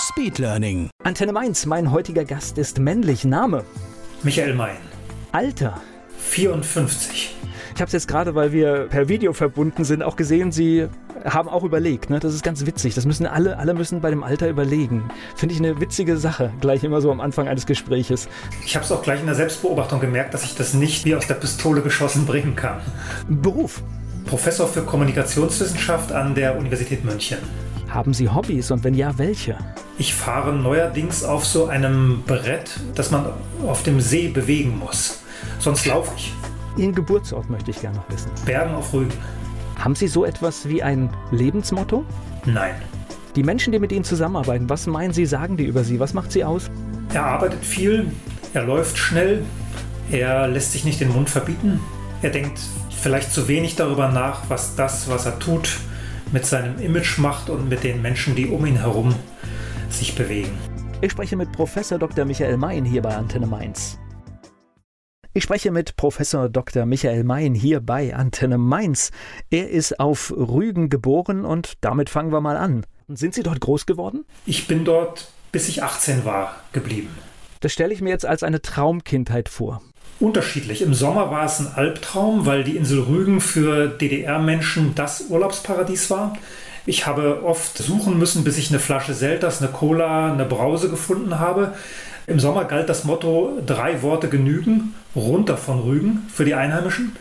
Speedlearning. Antenne Mainz, mein heutiger Gast ist männlich. Name? Michael Mein. Alter? 54. Ich habe es jetzt gerade, weil wir per Video verbunden sind, auch gesehen, Sie haben auch überlegt. Ne? Das ist ganz witzig. Das müssen alle, alle müssen bei dem Alter überlegen. Finde ich eine witzige Sache, gleich immer so am Anfang eines Gespräches. Ich habe es auch gleich in der Selbstbeobachtung gemerkt, dass ich das nicht wie aus der Pistole geschossen bringen kann. Beruf? Professor für Kommunikationswissenschaft an der Universität München. Haben Sie Hobbys und wenn ja, welche? Ich fahre neuerdings auf so einem Brett, das man auf dem See bewegen muss. Sonst laufe ich. Ihren Geburtsort möchte ich gerne noch wissen. Bergen auf Rügen. Haben Sie so etwas wie ein Lebensmotto? Nein. Die Menschen, die mit Ihnen zusammenarbeiten, was meinen Sie, sagen die über Sie? Was macht Sie aus? Er arbeitet viel, er läuft schnell, er lässt sich nicht den Mund verbieten, er denkt vielleicht zu wenig darüber nach, was das, was er tut, mit seinem Image macht und mit den Menschen, die um ihn herum sich bewegen. Ich spreche mit Professor Dr. Michael Mayen hier bei Antenne Mainz. Ich spreche mit Professor Dr. Michael Mayen hier bei Antenne Mainz. Er ist auf Rügen geboren und damit fangen wir mal an. Sind Sie dort groß geworden? Ich bin dort, bis ich 18 war, geblieben. Das stelle ich mir jetzt als eine Traumkindheit vor. Unterschiedlich. Im Sommer war es ein Albtraum, weil die Insel Rügen für DDR-Menschen das Urlaubsparadies war. Ich habe oft suchen müssen, bis ich eine Flasche Selters, eine Cola, eine Brause gefunden habe. Im Sommer galt das Motto, drei Worte genügen, runter von Rügen für die Einheimischen.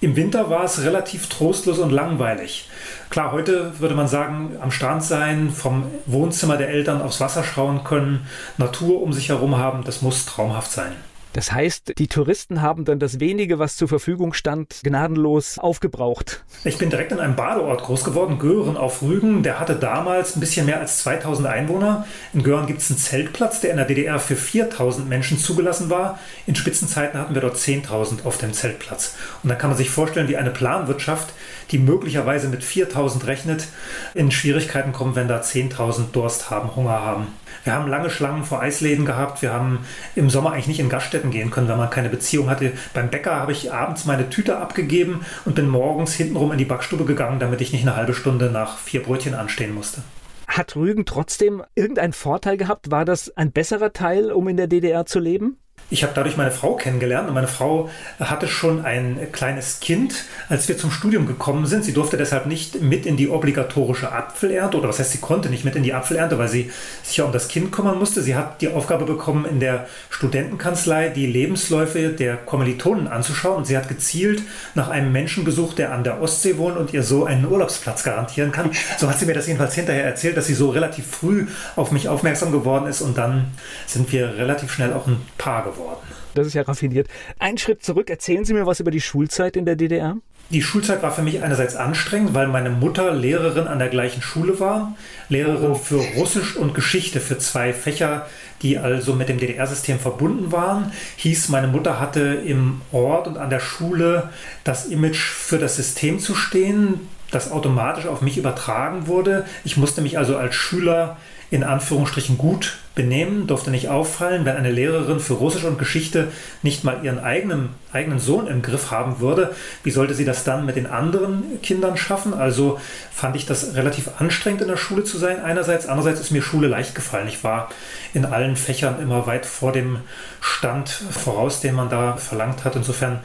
Im Winter war es relativ trostlos und langweilig. Klar, heute würde man sagen, am Strand sein, vom Wohnzimmer der Eltern aufs Wasser schauen können, Natur um sich herum haben, das muss traumhaft sein. Das heißt, die Touristen haben dann das wenige, was zur Verfügung stand, gnadenlos aufgebraucht. Ich bin direkt in einem Badeort groß geworden, Göhren auf Rügen. Der hatte damals ein bisschen mehr als 2000 Einwohner. In Göhren gibt es einen Zeltplatz, der in der DDR für 4000 Menschen zugelassen war. In Spitzenzeiten hatten wir dort 10.000 auf dem Zeltplatz. Und dann kann man sich vorstellen, wie eine Planwirtschaft, die möglicherweise mit 4000 rechnet, in Schwierigkeiten kommt, wenn da 10.000 Durst haben, Hunger haben. Wir haben lange Schlangen vor Eisläden gehabt. Wir haben im Sommer eigentlich nicht in Gaststätten gehen können, wenn man keine Beziehung hatte. Beim Bäcker habe ich abends meine Tüte abgegeben und bin morgens hintenrum in die Backstube gegangen, damit ich nicht eine halbe Stunde nach vier Brötchen anstehen musste. Hat Rügen trotzdem irgendeinen Vorteil gehabt? War das ein besserer Teil, um in der DDR zu leben? Ich habe dadurch meine Frau kennengelernt und meine Frau hatte schon ein kleines Kind, als wir zum Studium gekommen sind. Sie durfte deshalb nicht mit in die obligatorische Apfelernte oder was heißt, sie konnte nicht mit in die Apfelernte, weil sie sich ja um das Kind kümmern musste. Sie hat die Aufgabe bekommen, in der Studentenkanzlei die Lebensläufe der Kommilitonen anzuschauen und sie hat gezielt nach einem Menschen gesucht, der an der Ostsee wohnt und ihr so einen Urlaubsplatz garantieren kann. So hat sie mir das jedenfalls hinterher erzählt, dass sie so relativ früh auf mich aufmerksam geworden ist und dann sind wir relativ schnell auch ein Paar geworden. Das ist ja raffiniert. Ein Schritt zurück, erzählen Sie mir was über die Schulzeit in der DDR. Die Schulzeit war für mich einerseits anstrengend, weil meine Mutter Lehrerin an der gleichen Schule war, Lehrerin für Russisch und Geschichte für zwei Fächer, die also mit dem DDR-System verbunden waren. Hieß, meine Mutter hatte im Ort und an der Schule das Image für das System zu stehen, das automatisch auf mich übertragen wurde. Ich musste mich also als Schüler in Anführungsstrichen gut benehmen, durfte nicht auffallen, wenn eine Lehrerin für Russisch und Geschichte nicht mal ihren eigenen, eigenen Sohn im Griff haben würde. Wie sollte sie das dann mit den anderen Kindern schaffen? Also fand ich das relativ anstrengend in der Schule zu sein einerseits. Andererseits ist mir Schule leicht gefallen. Ich war in allen Fächern immer weit vor dem Stand voraus, den man da verlangt hat. Insofern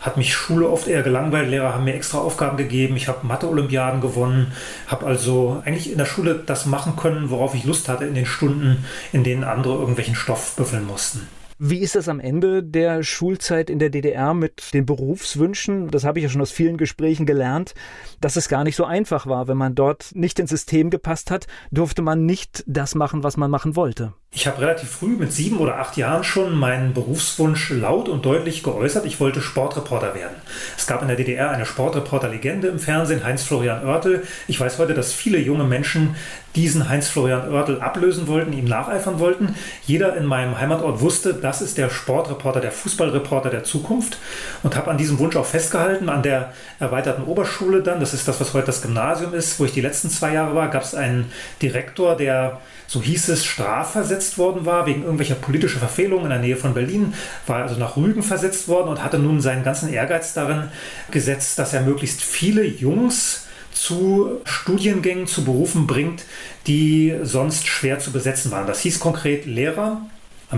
hat mich Schule oft eher gelangweilt. Lehrer haben mir extra Aufgaben gegeben. Ich habe Mathe-Olympiaden gewonnen, habe also eigentlich in der Schule das machen können, worauf ich Lust hatte in den Stunden, in denen andere irgendwelchen Stoff büffeln mussten. Wie ist das am Ende der Schulzeit in der DDR mit den Berufswünschen? Das habe ich ja schon aus vielen Gesprächen gelernt, dass es gar nicht so einfach war. Wenn man dort nicht ins System gepasst hat, durfte man nicht das machen, was man machen wollte. Ich habe relativ früh mit sieben oder acht Jahren schon meinen Berufswunsch laut und deutlich geäußert. Ich wollte Sportreporter werden. Es gab in der DDR eine Sportreporter-Legende im Fernsehen, Heinz-Florian Oertel. Ich weiß heute, dass viele junge Menschen diesen Heinz-Florian Oertel ablösen wollten, ihm nacheifern wollten. Jeder in meinem Heimatort wusste, das ist der Sportreporter, der Fußballreporter der Zukunft und habe an diesem Wunsch auch festgehalten. An der erweiterten Oberschule dann, das ist das, was heute das Gymnasium ist, wo ich die letzten zwei Jahre war, gab es einen Direktor, der so hieß es, strafversetzt worden war wegen irgendwelcher politischer Verfehlungen in der Nähe von Berlin, war also nach Rügen versetzt worden und hatte nun seinen ganzen Ehrgeiz darin gesetzt, dass er möglichst viele Jungs zu Studiengängen, zu Berufen bringt, die sonst schwer zu besetzen waren. Das hieß konkret Lehrer,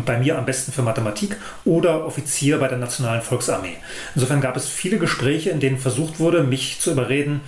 bei mir am besten für Mathematik oder Offizier bei der Nationalen Volksarmee. Insofern gab es viele Gespräche, in denen versucht wurde, mich zu überreden,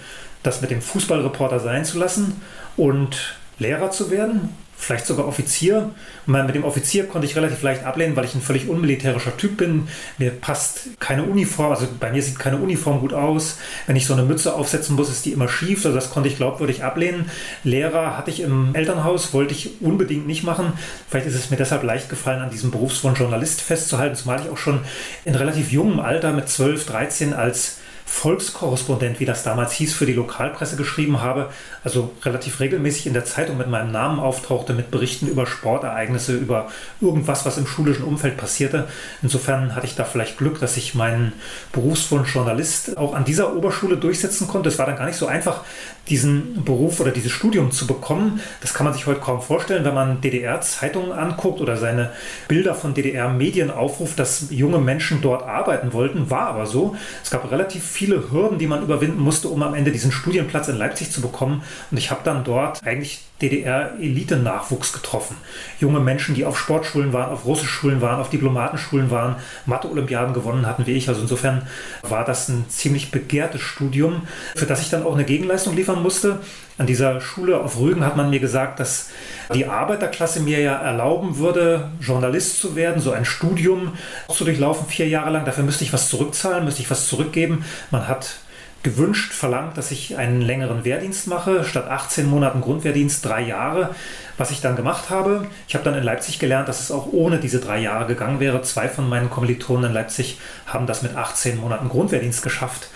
das mit dem Fußballreporter sein zu lassen und Lehrer zu werden vielleicht sogar Offizier. Und mit dem Offizier konnte ich relativ leicht ablehnen, weil ich ein völlig unmilitärischer Typ bin. Mir passt keine Uniform, also bei mir sieht keine Uniform gut aus. Wenn ich so eine Mütze aufsetzen muss, ist die immer schief. Also das konnte ich glaubwürdig ablehnen. Lehrer hatte ich im Elternhaus, wollte ich unbedingt nicht machen. Vielleicht ist es mir deshalb leicht gefallen, an diesem Berufswunsch Journalist festzuhalten, zumal ich auch schon in relativ jungem Alter mit 12, 13 als Volkskorrespondent, wie das damals hieß, für die Lokalpresse geschrieben habe, also relativ regelmäßig in der Zeitung mit meinem Namen auftauchte, mit Berichten über Sportereignisse, über irgendwas, was im schulischen Umfeld passierte. Insofern hatte ich da vielleicht Glück, dass ich meinen Berufswunsch Journalist auch an dieser Oberschule durchsetzen konnte. Es war dann gar nicht so einfach, diesen Beruf oder dieses Studium zu bekommen. Das kann man sich heute kaum vorstellen, wenn man DDR-Zeitungen anguckt oder seine Bilder von DDR-Medien aufruft, dass junge Menschen dort arbeiten wollten. War aber so. Es gab relativ viele Hürden, die man überwinden musste, um am Ende diesen Studienplatz in Leipzig zu bekommen. Und ich habe dann dort eigentlich DDR-Elite-Nachwuchs getroffen. Junge Menschen, die auf Sportschulen waren, auf Russischschulen waren, auf Diplomatenschulen waren, Mathe-Olympiaden gewonnen hatten wie ich. Also insofern war das ein ziemlich begehrtes Studium, für das ich dann auch eine Gegenleistung liefern musste. An dieser Schule auf Rügen hat man mir gesagt, dass die Arbeiterklasse mir ja erlauben würde, Journalist zu werden, so ein Studium zu durchlaufen, vier Jahre lang. Dafür müsste ich was zurückzahlen, müsste ich was zurückgeben. Man hat gewünscht, verlangt, dass ich einen längeren Wehrdienst mache, statt 18 Monaten Grundwehrdienst drei Jahre, was ich dann gemacht habe. Ich habe dann in Leipzig gelernt, dass es auch ohne diese drei Jahre gegangen wäre. Zwei von meinen Kommilitonen in Leipzig haben das mit 18 Monaten Grundwehrdienst geschafft,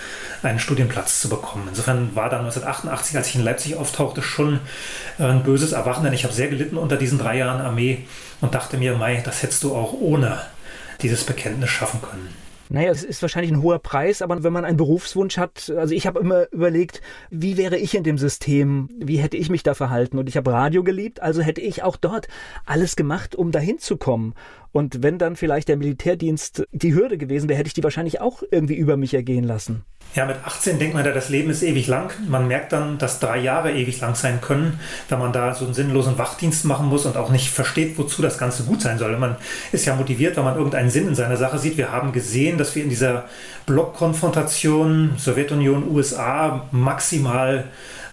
einen Studienplatz zu bekommen. Insofern war dann 1988, als ich in Leipzig auftauchte, schon ein böses Erwachen, denn ich habe sehr gelitten unter diesen drei Jahren Armee und dachte mir, Mai, das hättest du auch ohne dieses Bekenntnis schaffen können. Naja, es ist wahrscheinlich ein hoher Preis, aber wenn man einen Berufswunsch hat, also ich habe immer überlegt, wie wäre ich in dem System, wie hätte ich mich da verhalten und ich habe Radio geliebt, also hätte ich auch dort alles gemacht, um dahin zu kommen. Und wenn dann vielleicht der Militärdienst die Hürde gewesen wäre, hätte ich die wahrscheinlich auch irgendwie über mich ergehen lassen. Ja, mit 18 denkt man ja, das Leben ist ewig lang. Man merkt dann, dass drei Jahre ewig lang sein können, wenn man da so einen sinnlosen Wachdienst machen muss und auch nicht versteht, wozu das Ganze gut sein soll. Man ist ja motiviert, wenn man irgendeinen Sinn in seiner Sache sieht. Wir haben gesehen, dass wir in dieser Blockkonfrontation Sowjetunion, USA maximal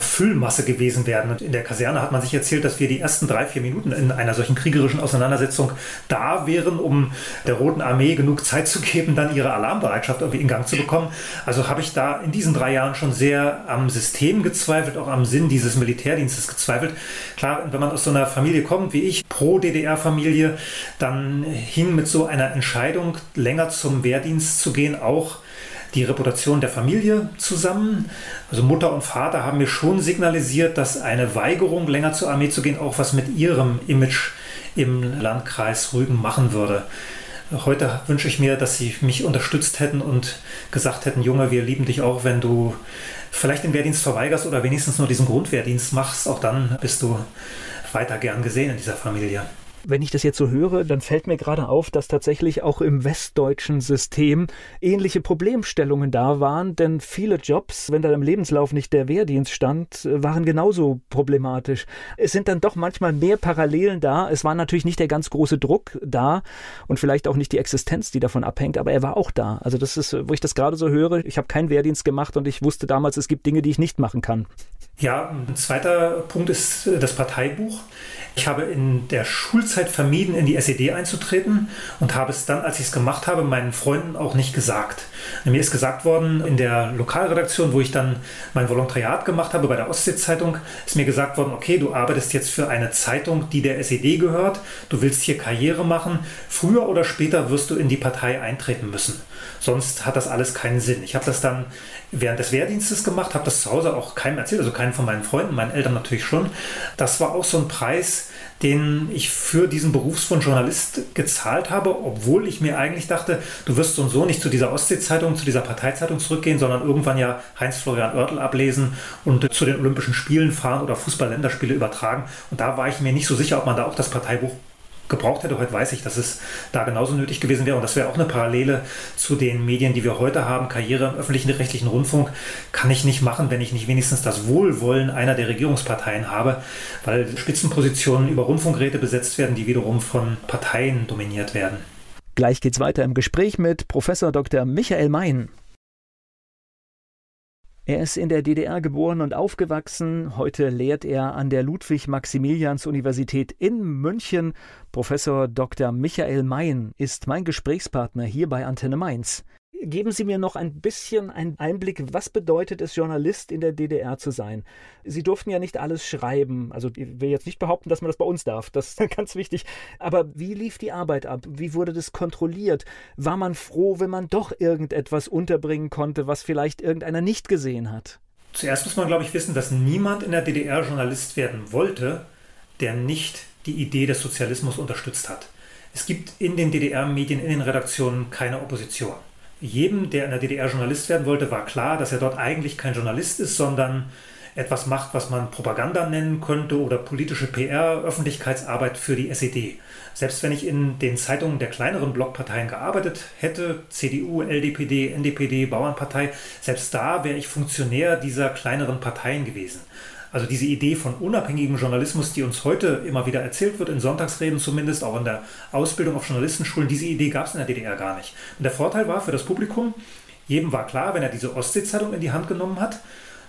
Füllmasse gewesen werden. Und in der Kaserne hat man sich erzählt, dass wir die ersten drei, vier Minuten in einer solchen kriegerischen Auseinandersetzung da wären, um der Roten Armee genug Zeit zu geben, dann ihre Alarmbereitschaft irgendwie in Gang zu bekommen. Also habe ich da in diesen drei Jahren schon sehr am System gezweifelt, auch am Sinn dieses Militärdienstes gezweifelt. Klar, wenn man aus so einer Familie kommt wie ich, Pro-DDR-Familie, dann hing mit so einer Entscheidung, länger zum Wehrdienst zu gehen, auch die Reputation der Familie zusammen. Also Mutter und Vater haben mir schon signalisiert, dass eine Weigerung, länger zur Armee zu gehen, auch was mit ihrem Image im Landkreis Rügen machen würde. Heute wünsche ich mir, dass sie mich unterstützt hätten und gesagt hätten, Junge, wir lieben dich auch, wenn du vielleicht den Wehrdienst verweigerst oder wenigstens nur diesen Grundwehrdienst machst. Auch dann bist du weiter gern gesehen in dieser Familie. Wenn ich das jetzt so höre, dann fällt mir gerade auf, dass tatsächlich auch im westdeutschen System ähnliche Problemstellungen da waren, denn viele Jobs, wenn da im Lebenslauf nicht der Wehrdienst stand, waren genauso problematisch. Es sind dann doch manchmal mehr Parallelen da. Es war natürlich nicht der ganz große Druck da und vielleicht auch nicht die Existenz, die davon abhängt, aber er war auch da. Also das ist, wo ich das gerade so höre, ich habe keinen Wehrdienst gemacht und ich wusste damals, es gibt Dinge, die ich nicht machen kann. Ja, ein zweiter Punkt ist das Parteibuch. Ich habe in der Schulzeit Zeit vermieden, in die SED einzutreten und habe es dann, als ich es gemacht habe, meinen Freunden auch nicht gesagt. Mir ist gesagt worden, in der Lokalredaktion, wo ich dann mein Volontariat gemacht habe bei der Ostsee-Zeitung, ist mir gesagt worden, okay, du arbeitest jetzt für eine Zeitung, die der SED gehört, du willst hier Karriere machen, früher oder später wirst du in die Partei eintreten müssen. Sonst hat das alles keinen Sinn. Ich habe das dann während des Wehrdienstes gemacht, habe das zu Hause auch keinem erzählt, also keinen von meinen Freunden, meinen Eltern natürlich schon. Das war auch so ein Preis, den ich für diesen Berufswunsch Journalist gezahlt habe, obwohl ich mir eigentlich dachte, du wirst so und so nicht zu dieser Ostsee-Zeitung, zu dieser Parteizeitung zurückgehen, sondern irgendwann ja Heinz-Florian Oertel ablesen und zu den Olympischen Spielen fahren oder Fußball-Länderspiele übertragen. Und da war ich mir nicht so sicher, ob man da auch das Parteibuch gebraucht hätte. Heute weiß ich, dass es da genauso nötig gewesen wäre. Und das wäre auch eine Parallele zu den Medien, die wir heute haben. Karriere im öffentlichen rechtlichen Rundfunk kann ich nicht machen, wenn ich nicht wenigstens das Wohlwollen einer der Regierungsparteien habe, weil Spitzenpositionen über Rundfunkräte besetzt werden, die wiederum von Parteien dominiert werden. Gleich geht's weiter im Gespräch mit Professor Dr. Michael Mein. Er ist in der DDR geboren und aufgewachsen. Heute lehrt er an der Ludwig-Maximilians-Universität in München. Professor Dr. Michael Mayen ist mein Gesprächspartner hier bei Antenne Mainz. Geben Sie mir noch ein bisschen einen Einblick, was bedeutet es, Journalist in der DDR zu sein? Sie durften ja nicht alles schreiben. Also ich will jetzt nicht behaupten, dass man das bei uns darf. Das ist ganz wichtig. Aber wie lief die Arbeit ab? Wie wurde das kontrolliert? War man froh, wenn man doch irgendetwas unterbringen konnte, was vielleicht irgendeiner nicht gesehen hat? Zuerst muss man, glaube ich, wissen, dass niemand in der DDR Journalist werden wollte, der nicht die Idee des Sozialismus unterstützt hat. Es gibt in den DDR-Medien, in den Redaktionen keine Opposition jedem, der in der DDR Journalist werden wollte, war klar, dass er dort eigentlich kein Journalist ist, sondern etwas macht, was man Propaganda nennen könnte oder politische PR, Öffentlichkeitsarbeit für die SED. Selbst wenn ich in den Zeitungen der kleineren Blockparteien gearbeitet hätte, CDU, LDPD, NDPD, Bauernpartei, selbst da wäre ich Funktionär dieser kleineren Parteien gewesen. Also diese Idee von unabhängigem Journalismus, die uns heute immer wieder erzählt wird, in Sonntagsreden zumindest, auch in der Ausbildung auf Journalistenschulen, diese Idee gab es in der DDR gar nicht. Und der Vorteil war für das Publikum, jedem war klar, wenn er diese Ostsee-Zeitung in die Hand genommen hat,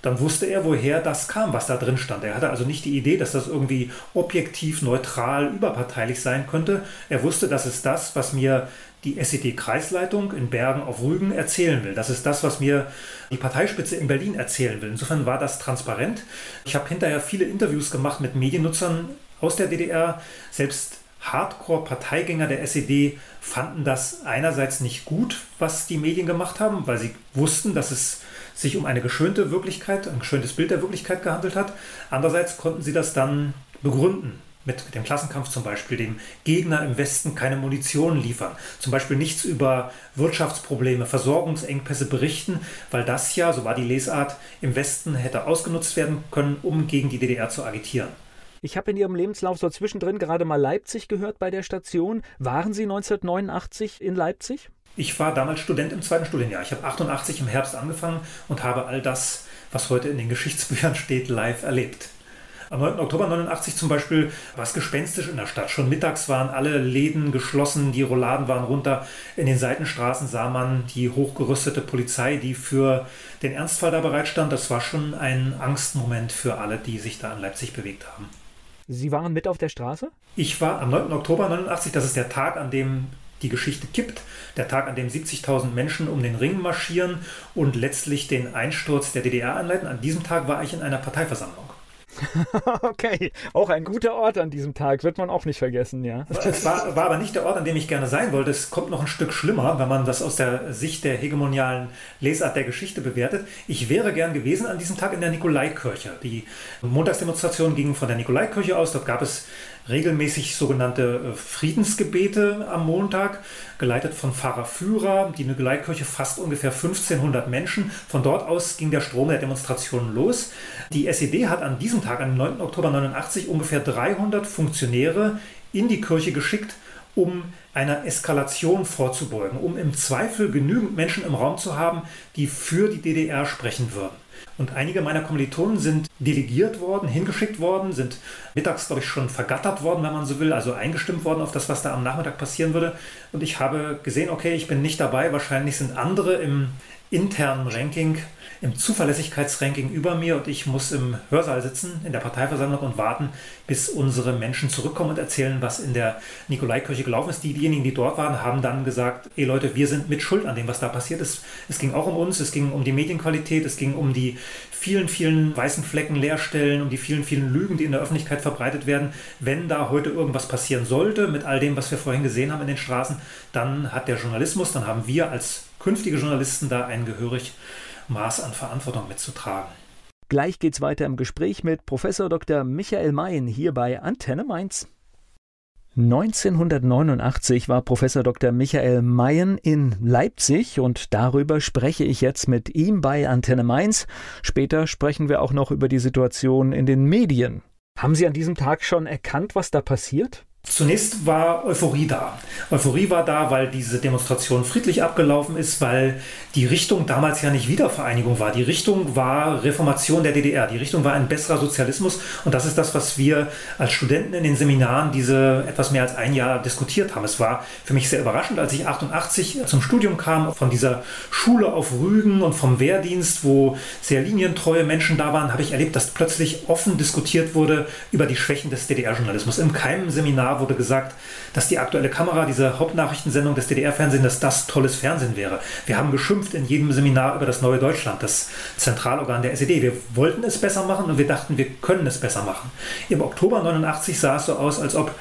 dann wusste er, woher das kam, was da drin stand. Er hatte also nicht die Idee, dass das irgendwie objektiv, neutral, überparteilich sein könnte. Er wusste, das ist das, was mir die SED-Kreisleitung in Bergen auf Rügen erzählen will. Das ist das, was mir die Parteispitze in Berlin erzählen will. Insofern war das transparent. Ich habe hinterher viele Interviews gemacht mit Mediennutzern aus der DDR. Selbst Hardcore-Parteigänger der SED fanden das einerseits nicht gut, was die Medien gemacht haben, weil sie wussten, dass es sich um eine geschönte Wirklichkeit, ein geschöntes Bild der Wirklichkeit gehandelt hat. Andererseits konnten sie das dann begründen mit dem Klassenkampf zum Beispiel, dem Gegner im Westen keine Munition liefern, zum Beispiel nichts über Wirtschaftsprobleme, Versorgungsengpässe berichten, weil das ja, so war die Lesart, im Westen hätte ausgenutzt werden können, um gegen die DDR zu agitieren. Ich habe in Ihrem Lebenslauf so zwischendrin gerade mal Leipzig gehört bei der Station. Waren Sie 1989 in Leipzig? Ich war damals Student im zweiten Studienjahr. Ich habe 88 im Herbst angefangen und habe all das, was heute in den Geschichtsbüchern steht, live erlebt. Am 9. Oktober 89 zum Beispiel war es gespenstisch in der Stadt. Schon mittags waren alle Läden geschlossen, die Rolladen waren runter. In den Seitenstraßen sah man die hochgerüstete Polizei, die für den Ernstfall da bereitstand. Das war schon ein Angstmoment für alle, die sich da in Leipzig bewegt haben. Sie waren mit auf der Straße? Ich war am 9. Oktober 89, das ist der Tag, an dem die Geschichte kippt, der Tag, an dem 70.000 Menschen um den Ring marschieren und letztlich den Einsturz der DDR anleiten. An diesem Tag war ich in einer Parteiversammlung. okay, auch ein guter Ort an diesem Tag, wird man auch nicht vergessen, ja. Es war, war, aber nicht der Ort, an dem ich gerne sein wollte. Es kommt noch ein Stück schlimmer, wenn man das aus der Sicht der hegemonialen Lesart der Geschichte bewertet. Ich wäre gern gewesen an diesem Tag in der Nikolaikirche. Die Montagsdemonstration ging von der Nikolaikirche aus. Dort gab es regelmäßig sogenannte äh, Friedensgebete am Montag, geleitet von Pfarrer Führer. Die Nikolaikirche fasst ungefähr 1500 Menschen. Von dort aus ging der Strom der Demonstrationen los. Die SED hat an diesem Tag, am 9. Oktober 89, ungefähr 300 Funktionäre in die Kirche geschickt, um einer Eskalation vorzubeugen, um im Zweifel genügend Menschen im Raum zu haben, die für die DDR sprechen würden. Und einige meiner Kommilitonen sind delegiert worden, hingeschickt worden, sind mittags, glaube ich, schon vergattert worden, wenn man so will, also eingestimmt worden auf das, was da am Nachmittag passieren würde. Und ich habe gesehen, okay, ich bin nicht dabei, wahrscheinlich sind andere im internen Ranking im Zuverlässigkeitsranking über mir und ich muss im Hörsaal sitzen in der Parteiversammlung und warten, bis unsere Menschen zurückkommen und erzählen, was in der Nikolaikirche gelaufen ist. Diejenigen, die dort waren, haben dann gesagt, ey Leute, wir sind mit Schuld an dem, was da passiert ist. Es ging auch um uns, es ging um die Medienqualität, es ging um die vielen, vielen weißen Flecken, Leerstellen, um die vielen, vielen Lügen, die in der Öffentlichkeit verbreitet werden. Wenn da heute irgendwas passieren sollte mit all dem, was wir vorhin gesehen haben in den Straßen, dann hat der Journalismus, dann haben wir als künftige Journalisten da ein gehörig Maß an Verantwortung mitzutragen. Gleich geht's weiter im Gespräch mit Professor Dr. Michael Mayen hier bei Antenne Mainz. 1989 war Professor Dr. Michael Mayen in Leipzig und darüber spreche ich jetzt mit ihm bei Antenne Mainz. Später sprechen wir auch noch über die Situation in den Medien. Haben Sie an diesem Tag schon erkannt, was da passiert? Zunächst war Euphorie da. Euphorie war da, weil diese Demonstration friedlich abgelaufen ist, weil die Richtung damals ja nicht Wiedervereinigung war. Die Richtung war Reformation der DDR. Die Richtung war ein besserer Sozialismus. Und das ist das, was wir als Studenten in den Seminaren diese etwas mehr als ein Jahr diskutiert haben. Es war für mich sehr überraschend, als ich 88 zum Studium kam, von dieser Schule auf Rügen und vom Wehrdienst, wo sehr linientreue Menschen da waren, habe ich erlebt, dass plötzlich offen diskutiert wurde über die Schwächen des DDR-Journalismus. In keinem Seminar wurde gesagt, dass die aktuelle Kamera, diese Hauptnachrichtensendung des DDR-Fernsehens, dass das tolles Fernsehen wäre. Wir haben geschimpft in jedem Seminar über das neue Deutschland, das Zentralorgan der SED. Wir wollten es besser machen und wir dachten, wir können es besser machen. Im Oktober 89 sah es so aus, als ob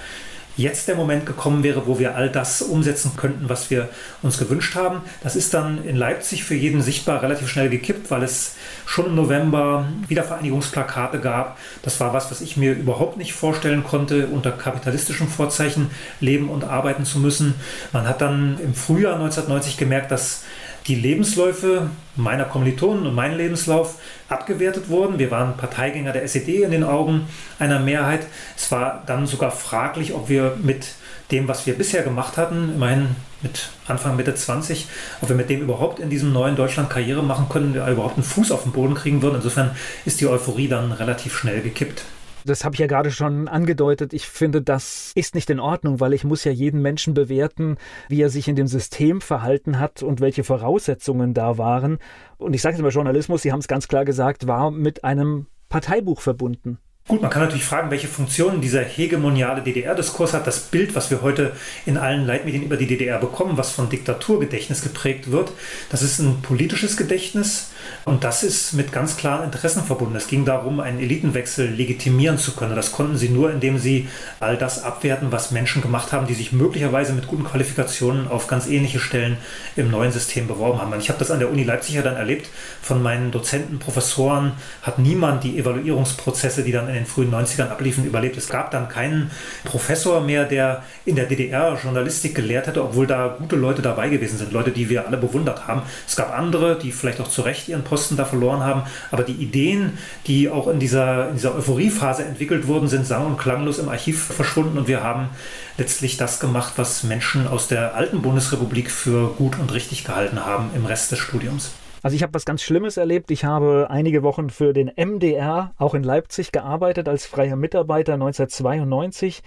jetzt der Moment gekommen wäre, wo wir all das umsetzen könnten, was wir uns gewünscht haben. Das ist dann in Leipzig für jeden sichtbar relativ schnell gekippt, weil es schon im November Wiedervereinigungsplakate gab. Das war was, was ich mir überhaupt nicht vorstellen konnte, unter kapitalistischen Vorzeichen leben und arbeiten zu müssen. Man hat dann im Frühjahr 1990 gemerkt, dass die Lebensläufe meiner Kommilitonen und mein Lebenslauf abgewertet wurden. Wir waren Parteigänger der SED in den Augen einer Mehrheit. Es war dann sogar fraglich, ob wir mit dem, was wir bisher gemacht hatten, immerhin mit Anfang, Mitte 20, ob wir mit dem überhaupt in diesem neuen Deutschland Karriere machen können, wir überhaupt einen Fuß auf den Boden kriegen würden. Insofern ist die Euphorie dann relativ schnell gekippt. Das habe ich ja gerade schon angedeutet. Ich finde, das ist nicht in Ordnung, weil ich muss ja jeden Menschen bewerten, wie er sich in dem System verhalten hat und welche Voraussetzungen da waren. Und ich sage jetzt mal, Journalismus, Sie haben es ganz klar gesagt, war mit einem Parteibuch verbunden. Gut, man kann natürlich fragen, welche Funktionen dieser hegemoniale DDR-Diskurs hat. Das Bild, was wir heute in allen Leitmedien über die DDR bekommen, was von Diktaturgedächtnis geprägt wird, das ist ein politisches Gedächtnis und das ist mit ganz klaren Interessen verbunden. Es ging darum, einen Elitenwechsel legitimieren zu können. Das konnten sie nur, indem sie all das abwerten, was Menschen gemacht haben, die sich möglicherweise mit guten Qualifikationen auf ganz ähnliche Stellen im neuen System beworben haben. Ich habe das an der Uni Leipzig ja dann erlebt. Von meinen Dozenten, Professoren hat niemand die Evaluierungsprozesse, die dann in den frühen 90ern abliefen, überlebt. Es gab dann keinen Professor mehr, der in der DDR Journalistik gelehrt hätte, obwohl da gute Leute dabei gewesen sind, Leute, die wir alle bewundert haben. Es gab andere, die vielleicht auch zu Recht ihren Posten da verloren haben, aber die Ideen, die auch in dieser, in dieser Euphoriephase entwickelt wurden, sind sang- und klanglos im Archiv verschwunden und wir haben letztlich das gemacht, was Menschen aus der alten Bundesrepublik für gut und richtig gehalten haben im Rest des Studiums. Also ich habe was ganz Schlimmes erlebt. Ich habe einige Wochen für den MDR auch in Leipzig gearbeitet als freier Mitarbeiter 1992.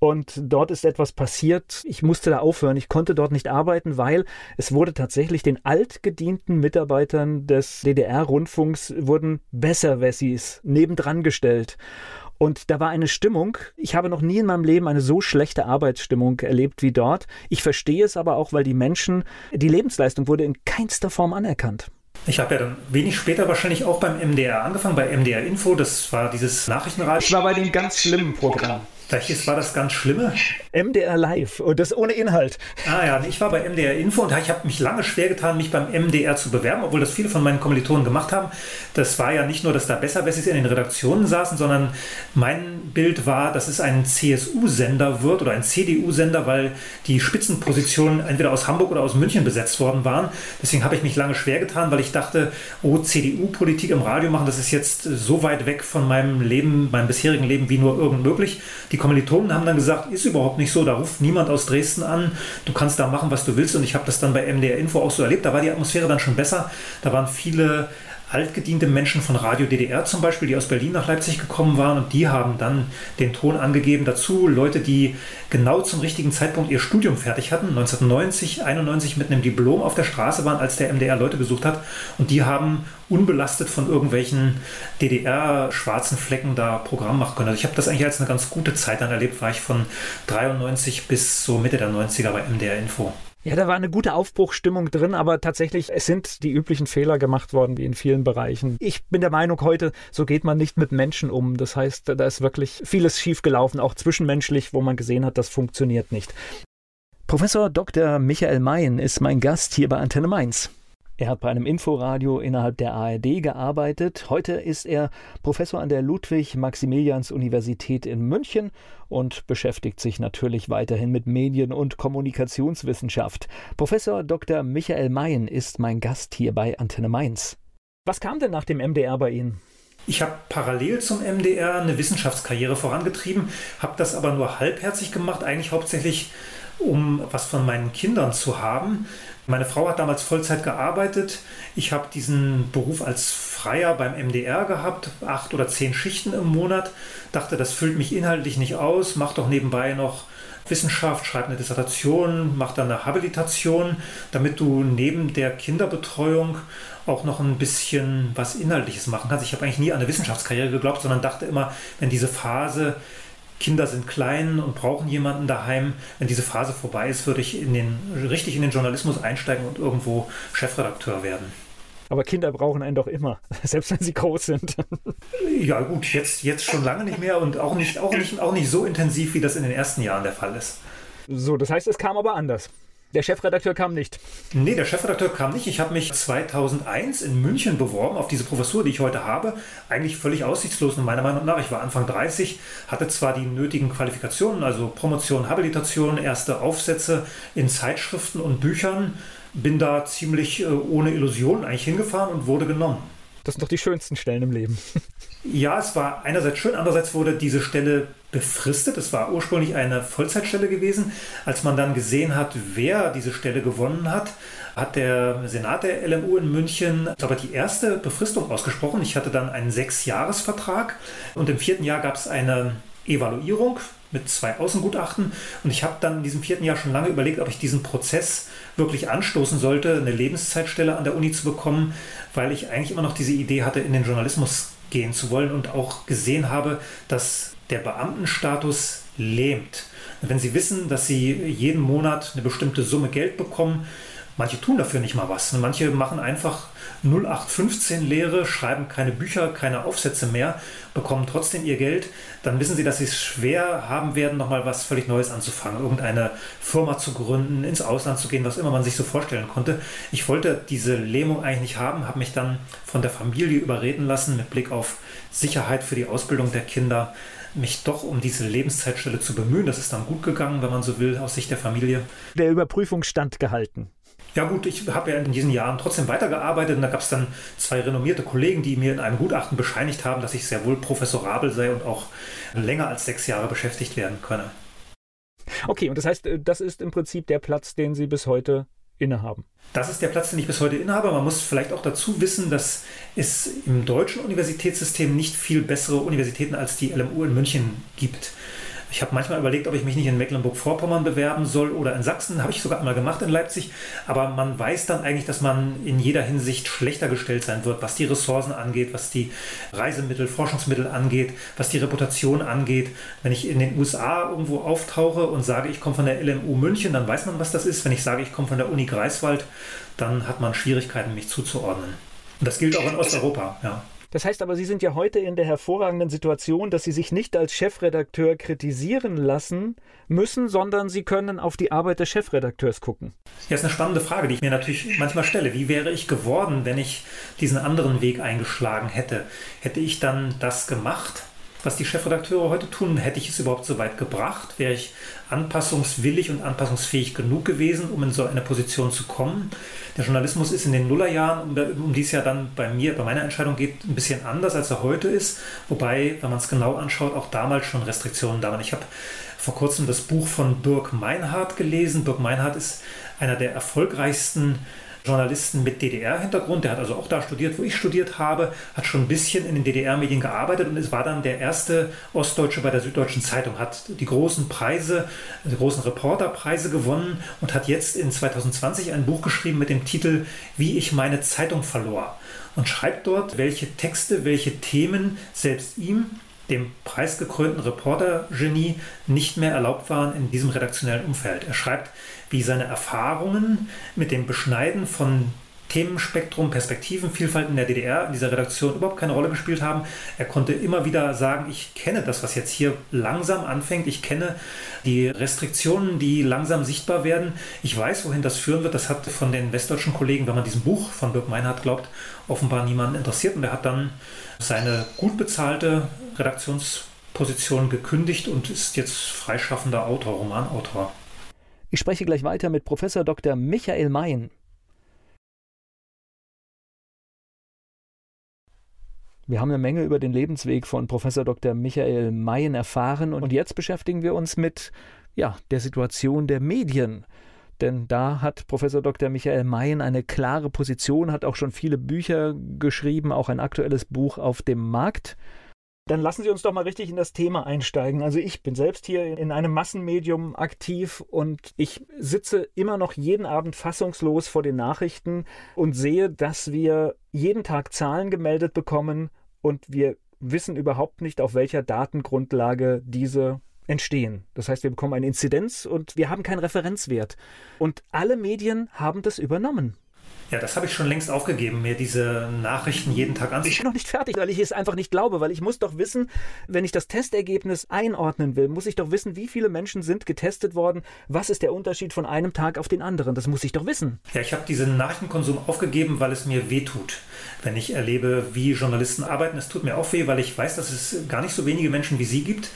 Und dort ist etwas passiert. Ich musste da aufhören. Ich konnte dort nicht arbeiten, weil es wurde tatsächlich den altgedienten Mitarbeitern des DDR-Rundfunks wurden Besserwessis nebendran gestellt. Und da war eine Stimmung, ich habe noch nie in meinem Leben eine so schlechte Arbeitsstimmung erlebt wie dort. Ich verstehe es aber auch, weil die Menschen, die Lebensleistung wurde in keinster Form anerkannt. Ich habe ja dann wenig später wahrscheinlich auch beim MDR angefangen, bei MDR Info. Das war dieses Nachrichtenradio. Ich war bei dem ganz schlimmen Programm. Welches war das ganz Schlimme? MDR Live und das ohne Inhalt. Ah ja, ich war bei MDR Info und ich habe mich lange schwer getan, mich beim MDR zu bewerben, obwohl das viele von meinen Kommilitonen gemacht haben. Das war ja nicht nur, dass da Besserwessis in den Redaktionen saßen, sondern mein Bild war, dass es ein CSU-Sender wird oder ein CDU-Sender, weil die Spitzenpositionen entweder aus Hamburg oder aus München besetzt worden waren. Deswegen habe ich mich lange schwer getan, weil ich dachte, oh, CDU-Politik im Radio machen, das ist jetzt so weit weg von meinem Leben, meinem bisherigen Leben wie nur irgend möglich. Die Kommilitonen haben dann gesagt, ist überhaupt nicht so, da ruft niemand aus Dresden an, du kannst da machen, was du willst. Und ich habe das dann bei MDR Info auch so erlebt. Da war die Atmosphäre dann schon besser. Da waren viele altgediente Menschen von Radio DDR zum Beispiel, die aus Berlin nach Leipzig gekommen waren und die haben dann den Ton angegeben. Dazu Leute, die genau zum richtigen Zeitpunkt ihr Studium fertig hatten, 1990, 91 mit einem Diplom auf der Straße waren, als der MDR Leute gesucht hat und die haben unbelastet von irgendwelchen DDR-schwarzen Flecken da Programm machen können. Also ich habe das eigentlich als eine ganz gute Zeit dann erlebt, war ich von 93 bis so Mitte der 90er bei MDR Info. Ja, da war eine gute Aufbruchstimmung drin, aber tatsächlich, es sind die üblichen Fehler gemacht worden, wie in vielen Bereichen. Ich bin der Meinung heute, so geht man nicht mit Menschen um. Das heißt, da ist wirklich vieles schiefgelaufen, auch zwischenmenschlich, wo man gesehen hat, das funktioniert nicht. Professor Dr. Michael Mayen ist mein Gast hier bei Antenne Mainz. Er hat bei einem Inforadio innerhalb der ARD gearbeitet. Heute ist er Professor an der Ludwig-Maximilians-Universität in München und beschäftigt sich natürlich weiterhin mit Medien- und Kommunikationswissenschaft. Professor Dr. Michael Mayen ist mein Gast hier bei Antenne Mainz. Was kam denn nach dem MDR bei Ihnen? Ich habe parallel zum MDR eine Wissenschaftskarriere vorangetrieben, habe das aber nur halbherzig gemacht, eigentlich hauptsächlich um was von meinen Kindern zu haben. Meine Frau hat damals Vollzeit gearbeitet. Ich habe diesen Beruf als Freier beim MDR gehabt, acht oder zehn Schichten im Monat. Dachte, das füllt mich inhaltlich nicht aus, mach doch nebenbei noch Wissenschaft, schreib eine Dissertation, mach dann eine Habilitation, damit du neben der Kinderbetreuung auch noch ein bisschen was Inhaltliches machen kannst. Ich habe eigentlich nie an eine Wissenschaftskarriere geglaubt, sondern dachte immer, wenn diese Phase Kinder sind klein und brauchen jemanden daheim. Wenn diese Phase vorbei ist, würde ich in den, richtig in den Journalismus einsteigen und irgendwo Chefredakteur werden. Aber Kinder brauchen einen doch immer, selbst wenn sie groß sind. Ja gut, jetzt, jetzt schon lange nicht mehr und auch nicht, auch, nicht, auch nicht so intensiv, wie das in den ersten Jahren der Fall ist. So, das heißt, es kam aber anders. Der Chefredakteur kam nicht. Nee, der Chefredakteur kam nicht. Ich habe mich 2001 in München beworben auf diese Professur, die ich heute habe. Eigentlich völlig aussichtslos, meiner Meinung nach. Ich war Anfang 30, hatte zwar die nötigen Qualifikationen, also Promotion, Habilitation, erste Aufsätze in Zeitschriften und Büchern, bin da ziemlich äh, ohne Illusionen eigentlich hingefahren und wurde genommen. Das sind doch die schönsten Stellen im Leben. Ja, es war einerseits schön, andererseits wurde diese Stelle befristet. Es war ursprünglich eine Vollzeitstelle gewesen. Als man dann gesehen hat, wer diese Stelle gewonnen hat, hat der Senat der LMU in München, ich die erste Befristung ausgesprochen. Ich hatte dann einen Sechsjahresvertrag und im vierten Jahr gab es eine Evaluierung mit zwei Außengutachten. Und ich habe dann in diesem vierten Jahr schon lange überlegt, ob ich diesen Prozess wirklich anstoßen sollte, eine Lebenszeitstelle an der Uni zu bekommen, weil ich eigentlich immer noch diese Idee hatte, in den Journalismus gehen zu wollen und auch gesehen habe, dass der Beamtenstatus lähmt. Wenn Sie wissen, dass Sie jeden Monat eine bestimmte Summe Geld bekommen, manche tun dafür nicht mal was. Manche machen einfach 0815 Lehre, schreiben keine Bücher, keine Aufsätze mehr, bekommen trotzdem ihr Geld, dann wissen sie, dass sie es schwer haben werden, nochmal was völlig Neues anzufangen, irgendeine Firma zu gründen, ins Ausland zu gehen, was immer man sich so vorstellen konnte. Ich wollte diese Lähmung eigentlich nicht haben, habe mich dann von der Familie überreden lassen, mit Blick auf Sicherheit für die Ausbildung der Kinder, mich doch um diese Lebenszeitstelle zu bemühen. Das ist dann gut gegangen, wenn man so will, aus Sicht der Familie. Der Überprüfung standgehalten. Ja gut, ich habe ja in diesen Jahren trotzdem weitergearbeitet und da gab es dann zwei renommierte Kollegen, die mir in einem Gutachten bescheinigt haben, dass ich sehr wohl professorabel sei und auch länger als sechs Jahre beschäftigt werden könne. Okay, und das heißt, äh, das ist im Prinzip der Platz, den Sie bis heute innehaben. Das ist der Platz, den ich bis heute innehabe. Man muss vielleicht auch dazu wissen, dass es im deutschen Universitätssystem nicht viel bessere Universitäten als die LMU in München gibt. Ich habe manchmal überlegt, ob ich mich nicht in Mecklenburg-Vorpommern bewerben soll oder in Sachsen. Habe ich sogar einmal gemacht in Leipzig. Aber man weiß dann eigentlich, dass man in jeder Hinsicht schlechter gestellt sein wird, was die Ressourcen angeht, was die Reisemittel, Forschungsmittel angeht, was die Reputation angeht. Wenn ich in den USA irgendwo auftauche und sage, ich komme von der LMU München, dann weiß man, was das ist. Wenn ich sage, ich komme von der Uni Greifswald, dann hat man Schwierigkeiten, mich zuzuordnen. Und das gilt auch in Osteuropa, ja. Das heißt aber, Sie sind ja heute in der hervorragenden Situation, dass Sie sich nicht als Chefredakteur kritisieren lassen müssen, sondern Sie können auf die Arbeit des Chefredakteurs gucken. Ja, ist eine spannende Frage, die ich mir natürlich manchmal stelle. Wie wäre ich geworden, wenn ich diesen anderen Weg eingeschlagen hätte? Hätte ich dann das gemacht, was die Chefredakteure heute tun. Hätte ich es überhaupt so weit gebracht? Wäre ich anpassungswillig und anpassungsfähig genug gewesen, um in so eine Position zu kommen? Der Journalismus ist in den Nullerjahren, um die es ja dann bei mir, bei meiner Entscheidung geht, ein bisschen anders, als er heute ist. Wobei, wenn man es genau anschaut, auch damals schon Restriktionen da waren. Ich habe vor kurzem das Buch von Dirk Meinhardt gelesen. Dirk Meinhardt ist einer der erfolgreichsten Journalisten mit DDR-Hintergrund. Der hat also auch da studiert, wo ich studiert habe, hat schon ein bisschen in den DDR-Medien gearbeitet und es war dann der erste Ostdeutsche bei der Süddeutschen Zeitung, hat die großen Preise, die großen Reporterpreise gewonnen und hat jetzt in 2020 ein Buch geschrieben mit dem Titel Wie ich meine Zeitung verlor und schreibt dort, welche Texte, welche Themen selbst ihm dem preisgekrönten Reportergenie nicht mehr erlaubt waren in diesem redaktionellen Umfeld. Er schreibt, wie seine Erfahrungen mit dem Beschneiden von Themenspektrum, Perspektiven, Vielfalt in der DDR in dieser Redaktion überhaupt keine Rolle gespielt haben. Er konnte immer wieder sagen, ich kenne das, was jetzt hier langsam anfängt. Ich kenne die Restriktionen, die langsam sichtbar werden. Ich weiß, wohin das führen wird. Das hat von den westdeutschen Kollegen, wenn man diesem Buch von Birk Meinhardt glaubt, offenbar niemanden interessiert. Und er hat dann seine gut bezahlte Redaktionsposition gekündigt und ist jetzt freischaffender Autor, Romanautor. Ich spreche gleich weiter mit Professor Dr. Michael Mayen. Wir haben eine Menge über den Lebensweg von Professor Dr. Michael Mayen erfahren und jetzt beschäftigen wir uns mit ja, der Situation der Medien. Denn da hat Professor Dr. Michael Mayen eine klare Position, hat auch schon viele Bücher geschrieben, auch ein aktuelles Buch auf dem Markt. Dann lassen Sie uns doch mal richtig in das Thema einsteigen. Also ich bin selbst hier in einem Massenmedium aktiv und ich sitze immer noch jeden Abend fassungslos vor den Nachrichten und sehe, dass wir jeden Tag Zahlen gemeldet bekommen und wir wissen überhaupt nicht, auf welcher Datengrundlage diese entstehen. Das heißt, wir bekommen eine Inzidenz und wir haben keinen Referenzwert. Und alle Medien haben das übernommen. Ja, das habe ich schon längst aufgegeben, mir diese Nachrichten jeden Tag anzusehen. Ich bin noch nicht fertig, weil ich es einfach nicht glaube, weil ich muss doch wissen, wenn ich das Testergebnis einordnen will, muss ich doch wissen, wie viele Menschen sind getestet worden, was ist der Unterschied von einem Tag auf den anderen, das muss ich doch wissen. Ja, ich habe diesen Nachrichtenkonsum aufgegeben, weil es mir weh tut, wenn ich erlebe, wie Journalisten arbeiten. Es tut mir auch weh, weil ich weiß, dass es gar nicht so wenige Menschen wie Sie gibt,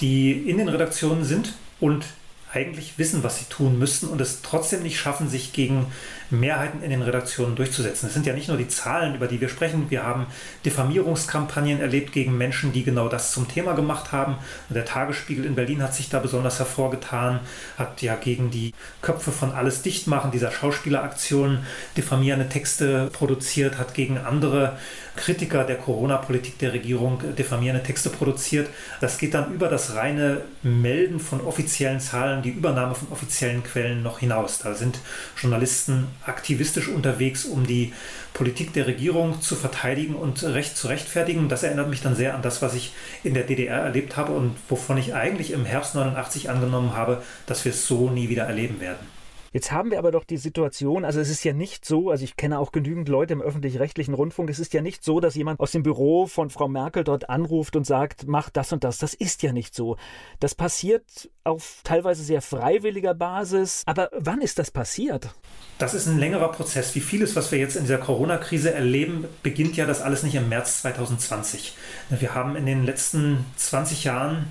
die in den Redaktionen sind und eigentlich wissen, was sie tun müssten und es trotzdem nicht schaffen, sich gegen Mehrheiten in den Redaktionen durchzusetzen. Es sind ja nicht nur die Zahlen, über die wir sprechen. Wir haben Diffamierungskampagnen erlebt gegen Menschen, die genau das zum Thema gemacht haben. Der Tagesspiegel in Berlin hat sich da besonders hervorgetan, hat ja gegen die Köpfe von Alles Dichtmachen, dieser Schauspieleraktion, diffamierende Texte produziert, hat gegen andere Kritiker der Corona-Politik der Regierung diffamierende Texte produziert. Das geht dann über das reine Melden von offiziellen Zahlen, die Übernahme von offiziellen Quellen noch hinaus. Da sind Journalisten aktivistisch unterwegs, um die Politik der Regierung zu verteidigen und recht zu rechtfertigen. Das erinnert mich dann sehr an das, was ich in der DDR erlebt habe und wovon ich eigentlich im Herbst 89 angenommen habe, dass wir es so nie wieder erleben werden. Jetzt haben wir aber doch die Situation, also es ist ja nicht so, also ich kenne auch genügend Leute im öffentlich-rechtlichen Rundfunk, es ist ja nicht so, dass jemand aus dem Büro von Frau Merkel dort anruft und sagt, mach das und das. Das ist ja nicht so. Das passiert auf teilweise sehr freiwilliger Basis. Aber wann ist das passiert? Das ist ein längerer Prozess. Wie vieles, was wir jetzt in dieser Corona-Krise erleben, beginnt ja das alles nicht im März 2020. Wir haben in den letzten 20 Jahren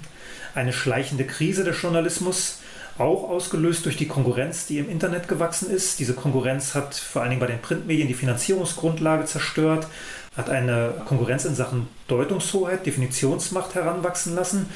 eine schleichende Krise des Journalismus auch ausgelöst durch die Konkurrenz, die im Internet gewachsen ist. Diese Konkurrenz hat vor allen Dingen bei den Printmedien die Finanzierungsgrundlage zerstört, hat eine Konkurrenz in Sachen Deutungshoheit, Definitionsmacht heranwachsen lassen,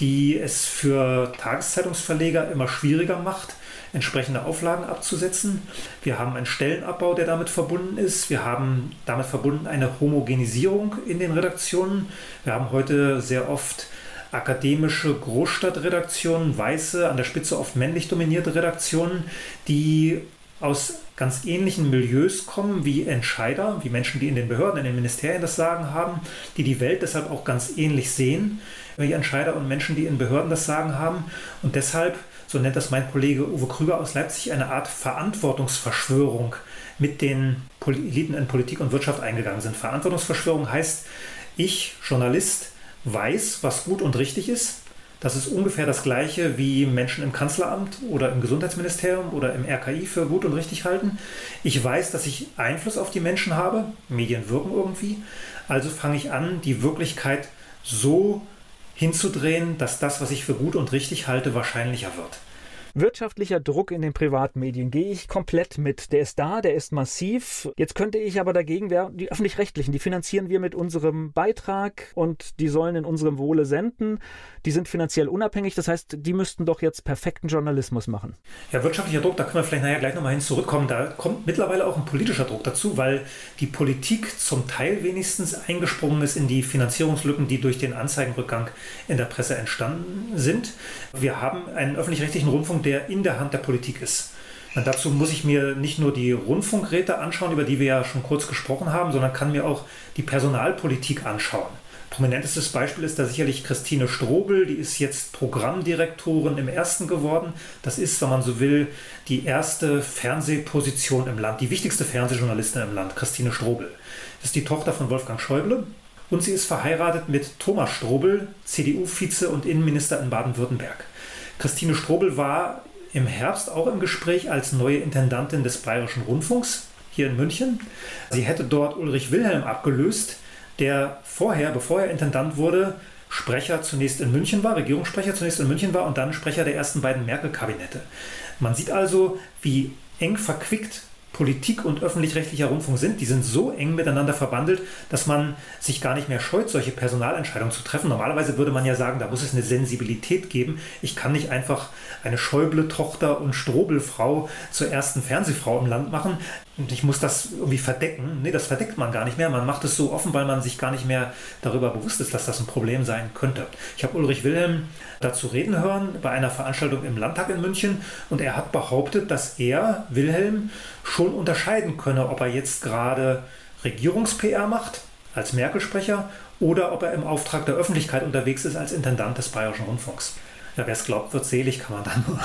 die es für Tageszeitungsverleger immer schwieriger macht, entsprechende Auflagen abzusetzen. Wir haben einen Stellenabbau, der damit verbunden ist. Wir haben damit verbunden eine Homogenisierung in den Redaktionen. Wir haben heute sehr oft akademische Großstadtredaktionen, weiße, an der Spitze oft männlich dominierte Redaktionen, die aus ganz ähnlichen Milieus kommen wie Entscheider, wie Menschen, die in den Behörden, in den Ministerien das Sagen haben, die die Welt deshalb auch ganz ähnlich sehen, wie Entscheider und Menschen, die in Behörden das Sagen haben. Und deshalb, so nennt das mein Kollege Uwe Krüger aus Leipzig, eine Art Verantwortungsverschwörung mit den Eliten in Politik und Wirtschaft eingegangen sind. Verantwortungsverschwörung heißt, ich, Journalist, weiß, was gut und richtig ist. Das ist ungefähr das gleiche, wie Menschen im Kanzleramt oder im Gesundheitsministerium oder im RKI für gut und richtig halten. Ich weiß, dass ich Einfluss auf die Menschen habe. Medien wirken irgendwie. Also fange ich an, die Wirklichkeit so hinzudrehen, dass das, was ich für gut und richtig halte, wahrscheinlicher wird. Wirtschaftlicher Druck in den Privatmedien gehe ich komplett mit. Der ist da, der ist massiv. Jetzt könnte ich aber dagegen, die öffentlich-rechtlichen, die finanzieren wir mit unserem Beitrag und die sollen in unserem Wohle senden. Die sind finanziell unabhängig, das heißt, die müssten doch jetzt perfekten Journalismus machen. Ja, wirtschaftlicher Druck, da können wir vielleicht nachher gleich nochmal hin zurückkommen. Da kommt mittlerweile auch ein politischer Druck dazu, weil die Politik zum Teil wenigstens eingesprungen ist in die Finanzierungslücken, die durch den Anzeigenrückgang in der Presse entstanden sind. Wir haben einen öffentlich-rechtlichen Rundfunk, der in der Hand der Politik ist. Und dazu muss ich mir nicht nur die Rundfunkräte anschauen, über die wir ja schon kurz gesprochen haben, sondern kann mir auch die Personalpolitik anschauen. Prominentestes Beispiel ist da sicherlich Christine Strobel, die ist jetzt Programmdirektorin im Ersten geworden. Das ist, wenn man so will, die erste Fernsehposition im Land, die wichtigste Fernsehjournalistin im Land, Christine Strobel. Das ist die Tochter von Wolfgang Schäuble und sie ist verheiratet mit Thomas Strobel, CDU-Vize und Innenminister in Baden-Württemberg. Christine Strobel war im Herbst auch im Gespräch als neue Intendantin des Bayerischen Rundfunks hier in München. Sie hätte dort Ulrich Wilhelm abgelöst, der vorher, bevor er Intendant wurde, Sprecher zunächst in München war, Regierungssprecher zunächst in München war und dann Sprecher der ersten beiden Merkel-Kabinette. Man sieht also, wie eng verquickt Politik und öffentlich-rechtlicher Rundfunk sind, die sind so eng miteinander verbandelt, dass man sich gar nicht mehr scheut, solche Personalentscheidungen zu treffen. Normalerweise würde man ja sagen, da muss es eine Sensibilität geben. Ich kann nicht einfach eine Schäuble-Tochter und Strobel-Frau zur ersten Fernsehfrau im Land machen und ich muss das irgendwie verdecken. Nee, das verdeckt man gar nicht mehr. Man macht es so offen, weil man sich gar nicht mehr darüber bewusst ist, dass das ein Problem sein könnte. Ich habe Ulrich Wilhelm dazu reden hören bei einer Veranstaltung im Landtag in München und er hat behauptet, dass er, Wilhelm, schon unterscheiden könne, ob er jetzt gerade Regierungs-PR macht als Merkel-Sprecher oder ob er im Auftrag der Öffentlichkeit unterwegs ist als Intendant des Bayerischen Rundfunks. Ja, wer es glaubt, wird selig, kann man dann nur.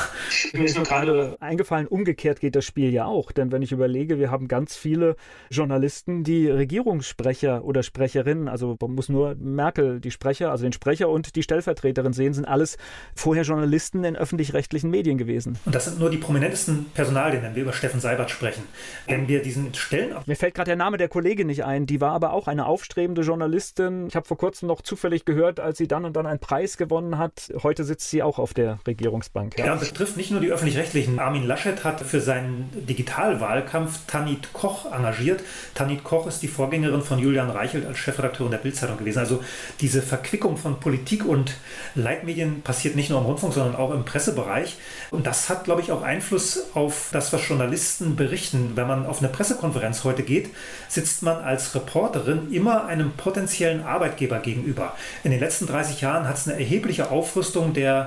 Mir ist nur gerade eingefallen, umgekehrt geht das Spiel ja auch. Denn wenn ich überlege, wir haben ganz viele Journalisten, die Regierungssprecher oder Sprecherinnen, also man muss nur Merkel, die Sprecher, also den Sprecher und die Stellvertreterin sehen, sind alles vorher Journalisten in öffentlich-rechtlichen Medien gewesen. Und das sind nur die prominentesten Personalien, wenn wir über Steffen Seibert sprechen. Wenn wir diesen Stellen. Mir fällt gerade der Name der Kollegin nicht ein. Die war aber auch eine aufstrebende Journalistin. Ich habe vor kurzem noch zufällig gehört, als sie dann und dann einen Preis gewonnen hat. Heute sitzt sie sie auch auf der Regierungsbank. Ja, ja das betrifft nicht nur die öffentlich-rechtlichen. Armin Laschet hat für seinen Digitalwahlkampf Tanit Koch engagiert. Tanit Koch ist die Vorgängerin von Julian Reichelt als Chefredakteurin der Bildzeitung gewesen. Also diese Verquickung von Politik und Leitmedien passiert nicht nur im Rundfunk, sondern auch im Pressebereich. Und das hat, glaube ich, auch Einfluss auf das, was Journalisten berichten. Wenn man auf eine Pressekonferenz heute geht, sitzt man als Reporterin immer einem potenziellen Arbeitgeber gegenüber. In den letzten 30 Jahren hat es eine erhebliche Aufrüstung der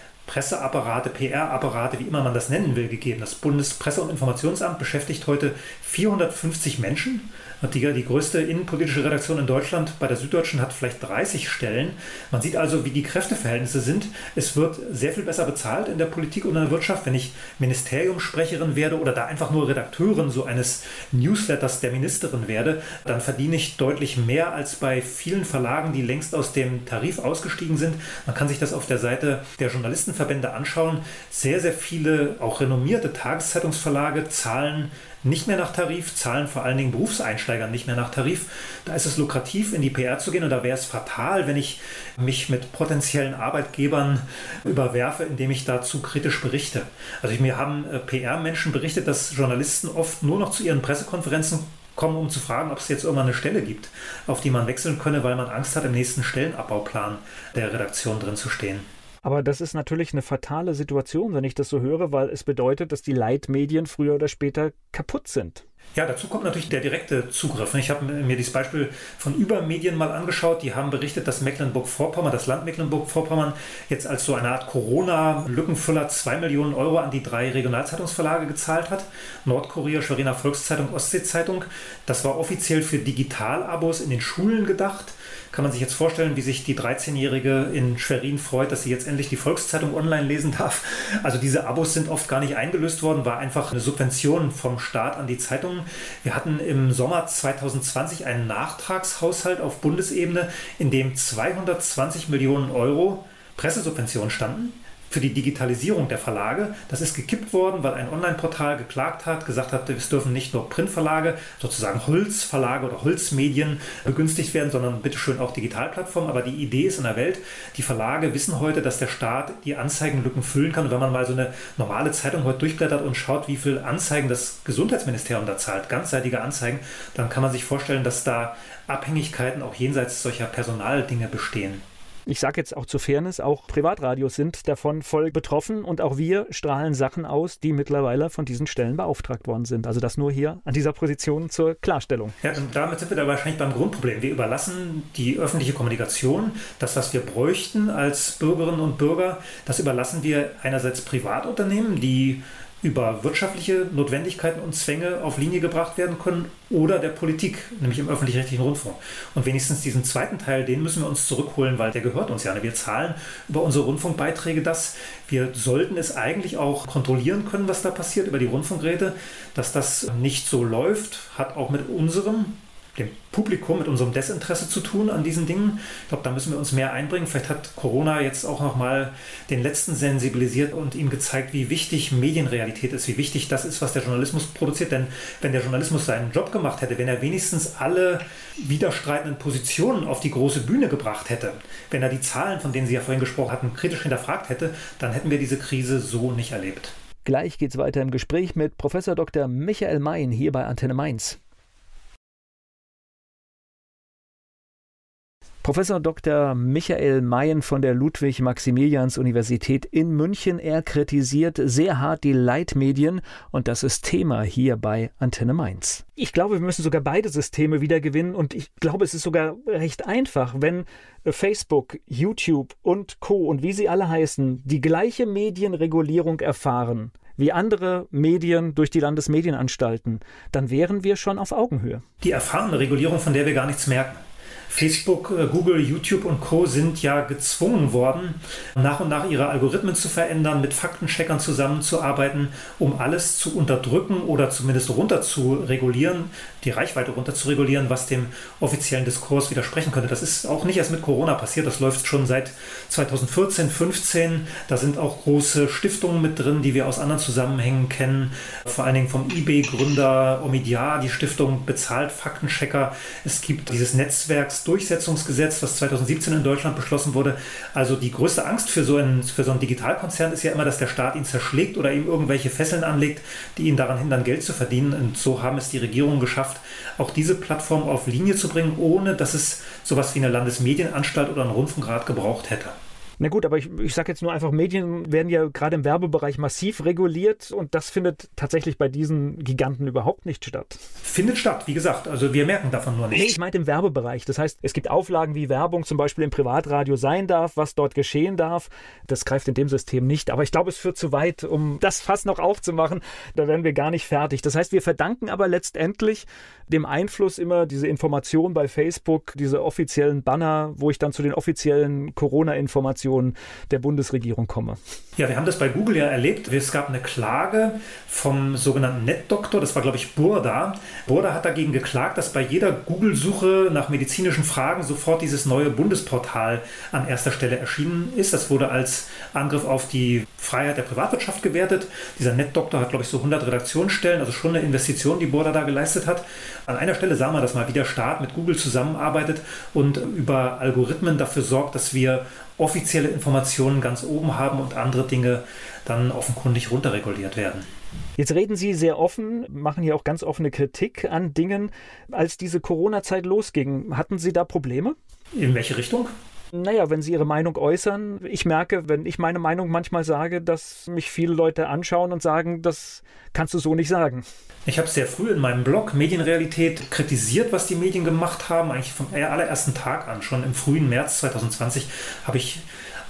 Presseapparate, PR-Apparate, wie immer man das nennen will, gegeben. Das Bundespresse- und Informationsamt beschäftigt heute 450 Menschen die, die größte innenpolitische Redaktion in Deutschland bei der Süddeutschen hat vielleicht 30 Stellen. Man sieht also, wie die Kräfteverhältnisse sind. Es wird sehr viel besser bezahlt in der Politik und in der Wirtschaft. Wenn ich Ministeriumssprecherin werde oder da einfach nur Redakteurin so eines Newsletters der Ministerin werde, dann verdiene ich deutlich mehr als bei vielen Verlagen, die längst aus dem Tarif ausgestiegen sind. Man kann sich das auf der Seite der Journalistenverbände anschauen. Sehr, sehr viele, auch renommierte Tageszeitungsverlage zahlen nicht mehr nach Tarif, zahlen vor allen Dingen Berufseinsteigern nicht mehr nach Tarif. Da ist es lukrativ, in die PR zu gehen und da wäre es fatal, wenn ich mich mit potenziellen Arbeitgebern überwerfe, indem ich dazu kritisch berichte. Also mir haben äh, PR-Menschen berichtet, dass Journalisten oft nur noch zu ihren Pressekonferenzen kommen, um zu fragen, ob es jetzt irgendwann eine Stelle gibt, auf die man wechseln könne, weil man Angst hat, im nächsten Stellenabbauplan der Redaktion drin zu stehen. Aber das ist natürlich eine fatale Situation, wenn ich das so höre, weil es bedeutet, dass die Leitmedien früher oder später kaputt sind. Ja, dazu kommt natürlich der direkte Zugriff. Ich habe mir dieses Beispiel von Übermedien mal angeschaut. Die haben berichtet, dass Mecklenburg-Vorpommern, das Land Mecklenburg-Vorpommern, jetzt als so eine Art Corona-Lückenfüller 2 Millionen Euro an die drei Regionalzeitungsverlage gezahlt hat. Nordkorea, Schweriner Volkszeitung, Ostsee-Zeitung. Das war offiziell für Digitalabos in den Schulen gedacht kann man sich jetzt vorstellen, wie sich die 13-Jährige in Schwerin freut, dass sie jetzt endlich die Volkszeitung online lesen darf. Also diese Abos sind oft gar nicht eingelöst worden, war einfach eine Subvention vom Staat an die Zeitungen. Wir hatten im Sommer 2020 einen Nachtragshaushalt auf Bundesebene, in dem 220 Millionen Euro Pressesubventionen standen. Für die Digitalisierung der Verlage. Das ist gekippt worden, weil ein Online-Portal geklagt hat, gesagt hat, es dürfen nicht nur Printverlage, sozusagen Holzverlage oder Holzmedien begünstigt werden, sondern bitteschön auch Digitalplattformen. Aber die Idee ist in der Welt, die Verlage wissen heute, dass der Staat die Anzeigenlücken füllen kann. Und wenn man mal so eine normale Zeitung heute durchblättert und schaut, wie viel Anzeigen das Gesundheitsministerium da zahlt, ganzseitige Anzeigen, dann kann man sich vorstellen, dass da Abhängigkeiten auch jenseits solcher Personaldinge bestehen. Ich sage jetzt auch zur Fairness, auch Privatradios sind davon voll betroffen und auch wir strahlen Sachen aus, die mittlerweile von diesen Stellen beauftragt worden sind. Also das nur hier an dieser Position zur Klarstellung. Ja, und damit sind wir da wahrscheinlich beim Grundproblem. Wir überlassen die öffentliche Kommunikation, das, was wir bräuchten als Bürgerinnen und Bürger, das überlassen wir einerseits Privatunternehmen, die über wirtschaftliche Notwendigkeiten und Zwänge auf Linie gebracht werden können oder der Politik, nämlich im öffentlich-rechtlichen Rundfunk. Und wenigstens diesen zweiten Teil, den müssen wir uns zurückholen, weil der gehört uns ja. Wir zahlen über unsere Rundfunkbeiträge das. Wir sollten es eigentlich auch kontrollieren können, was da passiert über die Rundfunkräte. Dass das nicht so läuft, hat auch mit unserem dem Publikum, mit unserem Desinteresse zu tun an diesen Dingen. Ich glaube, da müssen wir uns mehr einbringen. Vielleicht hat Corona jetzt auch nochmal den Letzten sensibilisiert und ihm gezeigt, wie wichtig Medienrealität ist, wie wichtig das ist, was der Journalismus produziert. Denn wenn der Journalismus seinen Job gemacht hätte, wenn er wenigstens alle widerstreitenden Positionen auf die große Bühne gebracht hätte, wenn er die Zahlen, von denen Sie ja vorhin gesprochen hatten, kritisch hinterfragt hätte, dann hätten wir diese Krise so nicht erlebt. Gleich geht es weiter im Gespräch mit Professor Dr. Michael Mayen hier bei Antenne Mainz. Professor Dr. Michael Mayen von der Ludwig-Maximilians-Universität in München, er kritisiert sehr hart die Leitmedien und das ist Thema hier bei Antenne Mainz. Ich glaube, wir müssen sogar beide Systeme wieder gewinnen und ich glaube, es ist sogar recht einfach, wenn Facebook, YouTube und Co. und wie sie alle heißen, die gleiche Medienregulierung erfahren wie andere Medien durch die Landesmedienanstalten, dann wären wir schon auf Augenhöhe. Die erfahrene Regulierung, von der wir gar nichts merken. Facebook, äh, Google, YouTube und Co. sind ja gezwungen worden, nach und nach ihre Algorithmen zu verändern, mit Faktencheckern zusammenzuarbeiten, um alles zu unterdrücken oder zumindest runter zu regulieren, die Reichweite runter zu regulieren, was dem offiziellen Diskurs widersprechen könnte. Das ist auch nicht erst mit Corona passiert, das läuft schon seit 2014, 15. Da sind auch große Stiftungen mit drin, die wir aus anderen Zusammenhängen kennen, vor allen Dingen vom eBay-Gründer Omidyar, die Stiftung bezahlt Faktenchecker. Es gibt dieses Netzwerks Durchsetzungsgesetz, was 2017 in Deutschland beschlossen wurde. Also die größte Angst für so, einen, für so einen Digitalkonzern ist ja immer, dass der Staat ihn zerschlägt oder ihm irgendwelche Fesseln anlegt, die ihn daran hindern, Geld zu verdienen. Und so haben es die Regierungen geschafft, auch diese Plattform auf Linie zu bringen, ohne dass es sowas wie eine Landesmedienanstalt oder einen Rundfunkrat gebraucht hätte. Na gut, aber ich, ich sage jetzt nur einfach, Medien werden ja gerade im Werbebereich massiv reguliert und das findet tatsächlich bei diesen Giganten überhaupt nicht statt. Findet statt, wie gesagt. Also wir merken davon nur nichts. Nee, ich meinte im Werbebereich. Das heißt, es gibt Auflagen, wie Werbung zum Beispiel im Privatradio sein darf, was dort geschehen darf. Das greift in dem System nicht. Aber ich glaube, es führt zu weit, um das fast noch aufzumachen. Da werden wir gar nicht fertig. Das heißt, wir verdanken aber letztendlich dem Einfluss immer diese Information bei Facebook, diese offiziellen Banner, wo ich dann zu den offiziellen Corona-Informationen der Bundesregierung komme. Ja, wir haben das bei Google ja erlebt. Es gab eine Klage vom sogenannten NetDoktor, das war glaube ich Burda. Burda hat dagegen geklagt, dass bei jeder Google-Suche nach medizinischen Fragen sofort dieses neue Bundesportal an erster Stelle erschienen ist. Das wurde als Angriff auf die Freiheit der Privatwirtschaft gewertet. Dieser NetDoktor hat glaube ich so 100 Redaktionsstellen, also schon eine Investition, die Burda da geleistet hat. An einer Stelle sah man, dass mal wieder Staat mit Google zusammenarbeitet und über Algorithmen dafür sorgt, dass wir offizielle Informationen ganz oben haben und andere Dinge dann offenkundig runterreguliert werden. Jetzt reden Sie sehr offen, machen hier auch ganz offene Kritik an Dingen. Als diese Corona-Zeit losging, hatten Sie da Probleme? In welche Richtung? Naja, wenn Sie Ihre Meinung äußern, ich merke, wenn ich meine Meinung manchmal sage, dass mich viele Leute anschauen und sagen, das kannst du so nicht sagen. Ich habe sehr früh in meinem Blog Medienrealität kritisiert, was die Medien gemacht haben, eigentlich vom allerersten Tag an. Schon im frühen März 2020 habe ich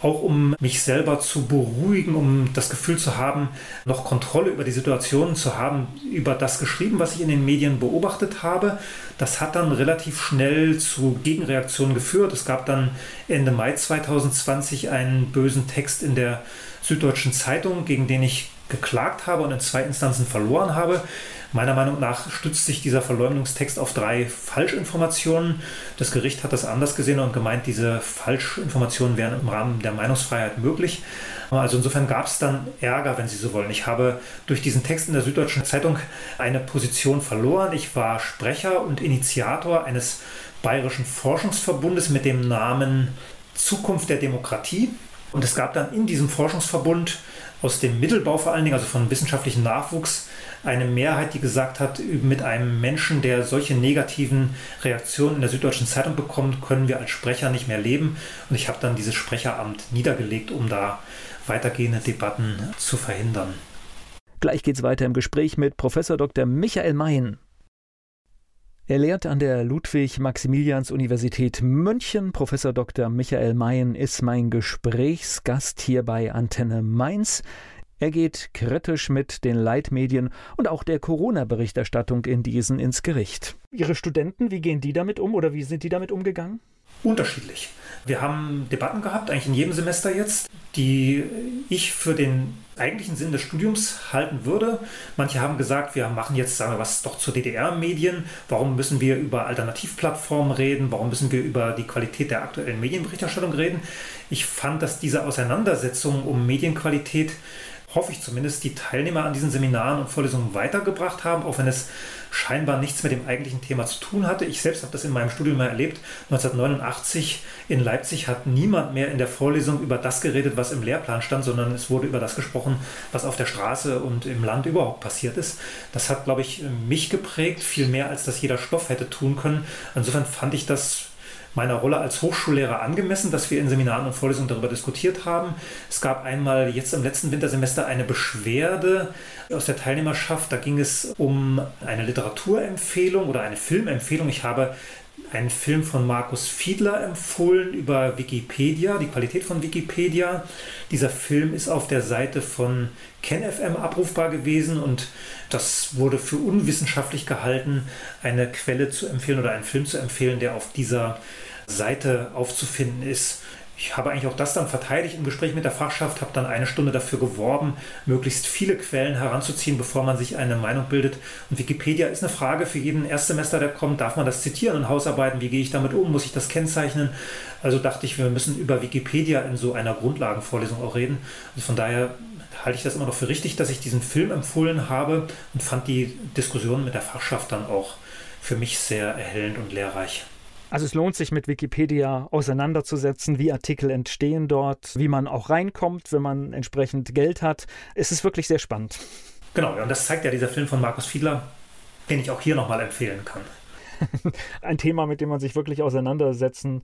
auch um mich selber zu beruhigen, um das Gefühl zu haben, noch Kontrolle über die Situation zu haben, über das geschrieben, was ich in den Medien beobachtet habe. Das hat dann relativ schnell zu Gegenreaktionen geführt. Es gab dann Ende Mai 2020 einen bösen Text in der Süddeutschen Zeitung, gegen den ich geklagt habe und in zwei Instanzen verloren habe. Meiner Meinung nach stützt sich dieser Verleumdungstext auf drei Falschinformationen. Das Gericht hat das anders gesehen und gemeint, diese Falschinformationen wären im Rahmen der Meinungsfreiheit möglich. Also insofern gab es dann Ärger, wenn Sie so wollen. Ich habe durch diesen Text in der Süddeutschen Zeitung eine Position verloren. Ich war Sprecher und Initiator eines bayerischen Forschungsverbundes mit dem Namen Zukunft der Demokratie. Und es gab dann in diesem Forschungsverbund aus dem Mittelbau vor allen Dingen, also von wissenschaftlichem Nachwuchs, eine Mehrheit, die gesagt hat, mit einem Menschen, der solche negativen Reaktionen in der Süddeutschen Zeitung bekommt, können wir als Sprecher nicht mehr leben. Und ich habe dann dieses Sprecheramt niedergelegt, um da weitergehende Debatten zu verhindern. Gleich geht's weiter im Gespräch mit Professor Dr. Michael Mayen. Er lehrt an der Ludwig-Maximilians-Universität München. Professor Dr. Michael Mayen ist mein Gesprächsgast hier bei Antenne Mainz. Er geht kritisch mit den Leitmedien und auch der Corona-Berichterstattung in diesen ins Gericht. Ihre Studenten, wie gehen die damit um oder wie sind die damit umgegangen? Unterschiedlich. Wir haben Debatten gehabt, eigentlich in jedem Semester jetzt, die ich für den eigentlichen Sinn des Studiums halten würde. Manche haben gesagt, wir machen jetzt, sagen wir was, doch zu DDR-Medien. Warum müssen wir über Alternativplattformen reden? Warum müssen wir über die Qualität der aktuellen Medienberichterstattung reden? Ich fand, dass diese Auseinandersetzung um Medienqualität hoffe ich zumindest, die Teilnehmer an diesen Seminaren und Vorlesungen weitergebracht haben, auch wenn es scheinbar nichts mit dem eigentlichen Thema zu tun hatte. Ich selbst habe das in meinem Studium mal erlebt. 1989 in Leipzig hat niemand mehr in der Vorlesung über das geredet, was im Lehrplan stand, sondern es wurde über das gesprochen, was auf der Straße und im Land überhaupt passiert ist. Das hat, glaube ich, mich geprägt, viel mehr als das jeder Stoff hätte tun können. Insofern fand ich das meiner Rolle als Hochschullehrer angemessen, dass wir in Seminaren und Vorlesungen darüber diskutiert haben. Es gab einmal jetzt im letzten Wintersemester eine Beschwerde aus der Teilnehmerschaft. Da ging es um eine Literaturempfehlung oder eine Filmempfehlung. Ich habe einen Film von Markus Fiedler empfohlen über Wikipedia, die Qualität von Wikipedia. Dieser Film ist auf der Seite von KenFM abrufbar gewesen und das wurde für unwissenschaftlich gehalten, eine Quelle zu empfehlen oder einen Film zu empfehlen, der auf dieser Seite aufzufinden ist. Ich habe eigentlich auch das dann verteidigt im Gespräch mit der Fachschaft, habe dann eine Stunde dafür geworben, möglichst viele Quellen heranzuziehen, bevor man sich eine Meinung bildet. Und Wikipedia ist eine Frage für jeden Erstsemester, der kommt. Darf man das zitieren in Hausarbeiten? Wie gehe ich damit um? Muss ich das kennzeichnen? Also dachte ich, wir müssen über Wikipedia in so einer Grundlagenvorlesung auch reden. Also von daher halte ich das immer noch für richtig, dass ich diesen Film empfohlen habe und fand die Diskussion mit der Fachschaft dann auch für mich sehr erhellend und lehrreich. Also es lohnt sich mit Wikipedia auseinanderzusetzen, wie Artikel entstehen dort, wie man auch reinkommt, wenn man entsprechend Geld hat. Es ist wirklich sehr spannend. Genau, und das zeigt ja dieser Film von Markus Fiedler, den ich auch hier nochmal empfehlen kann. Ein Thema, mit dem man sich wirklich auseinandersetzen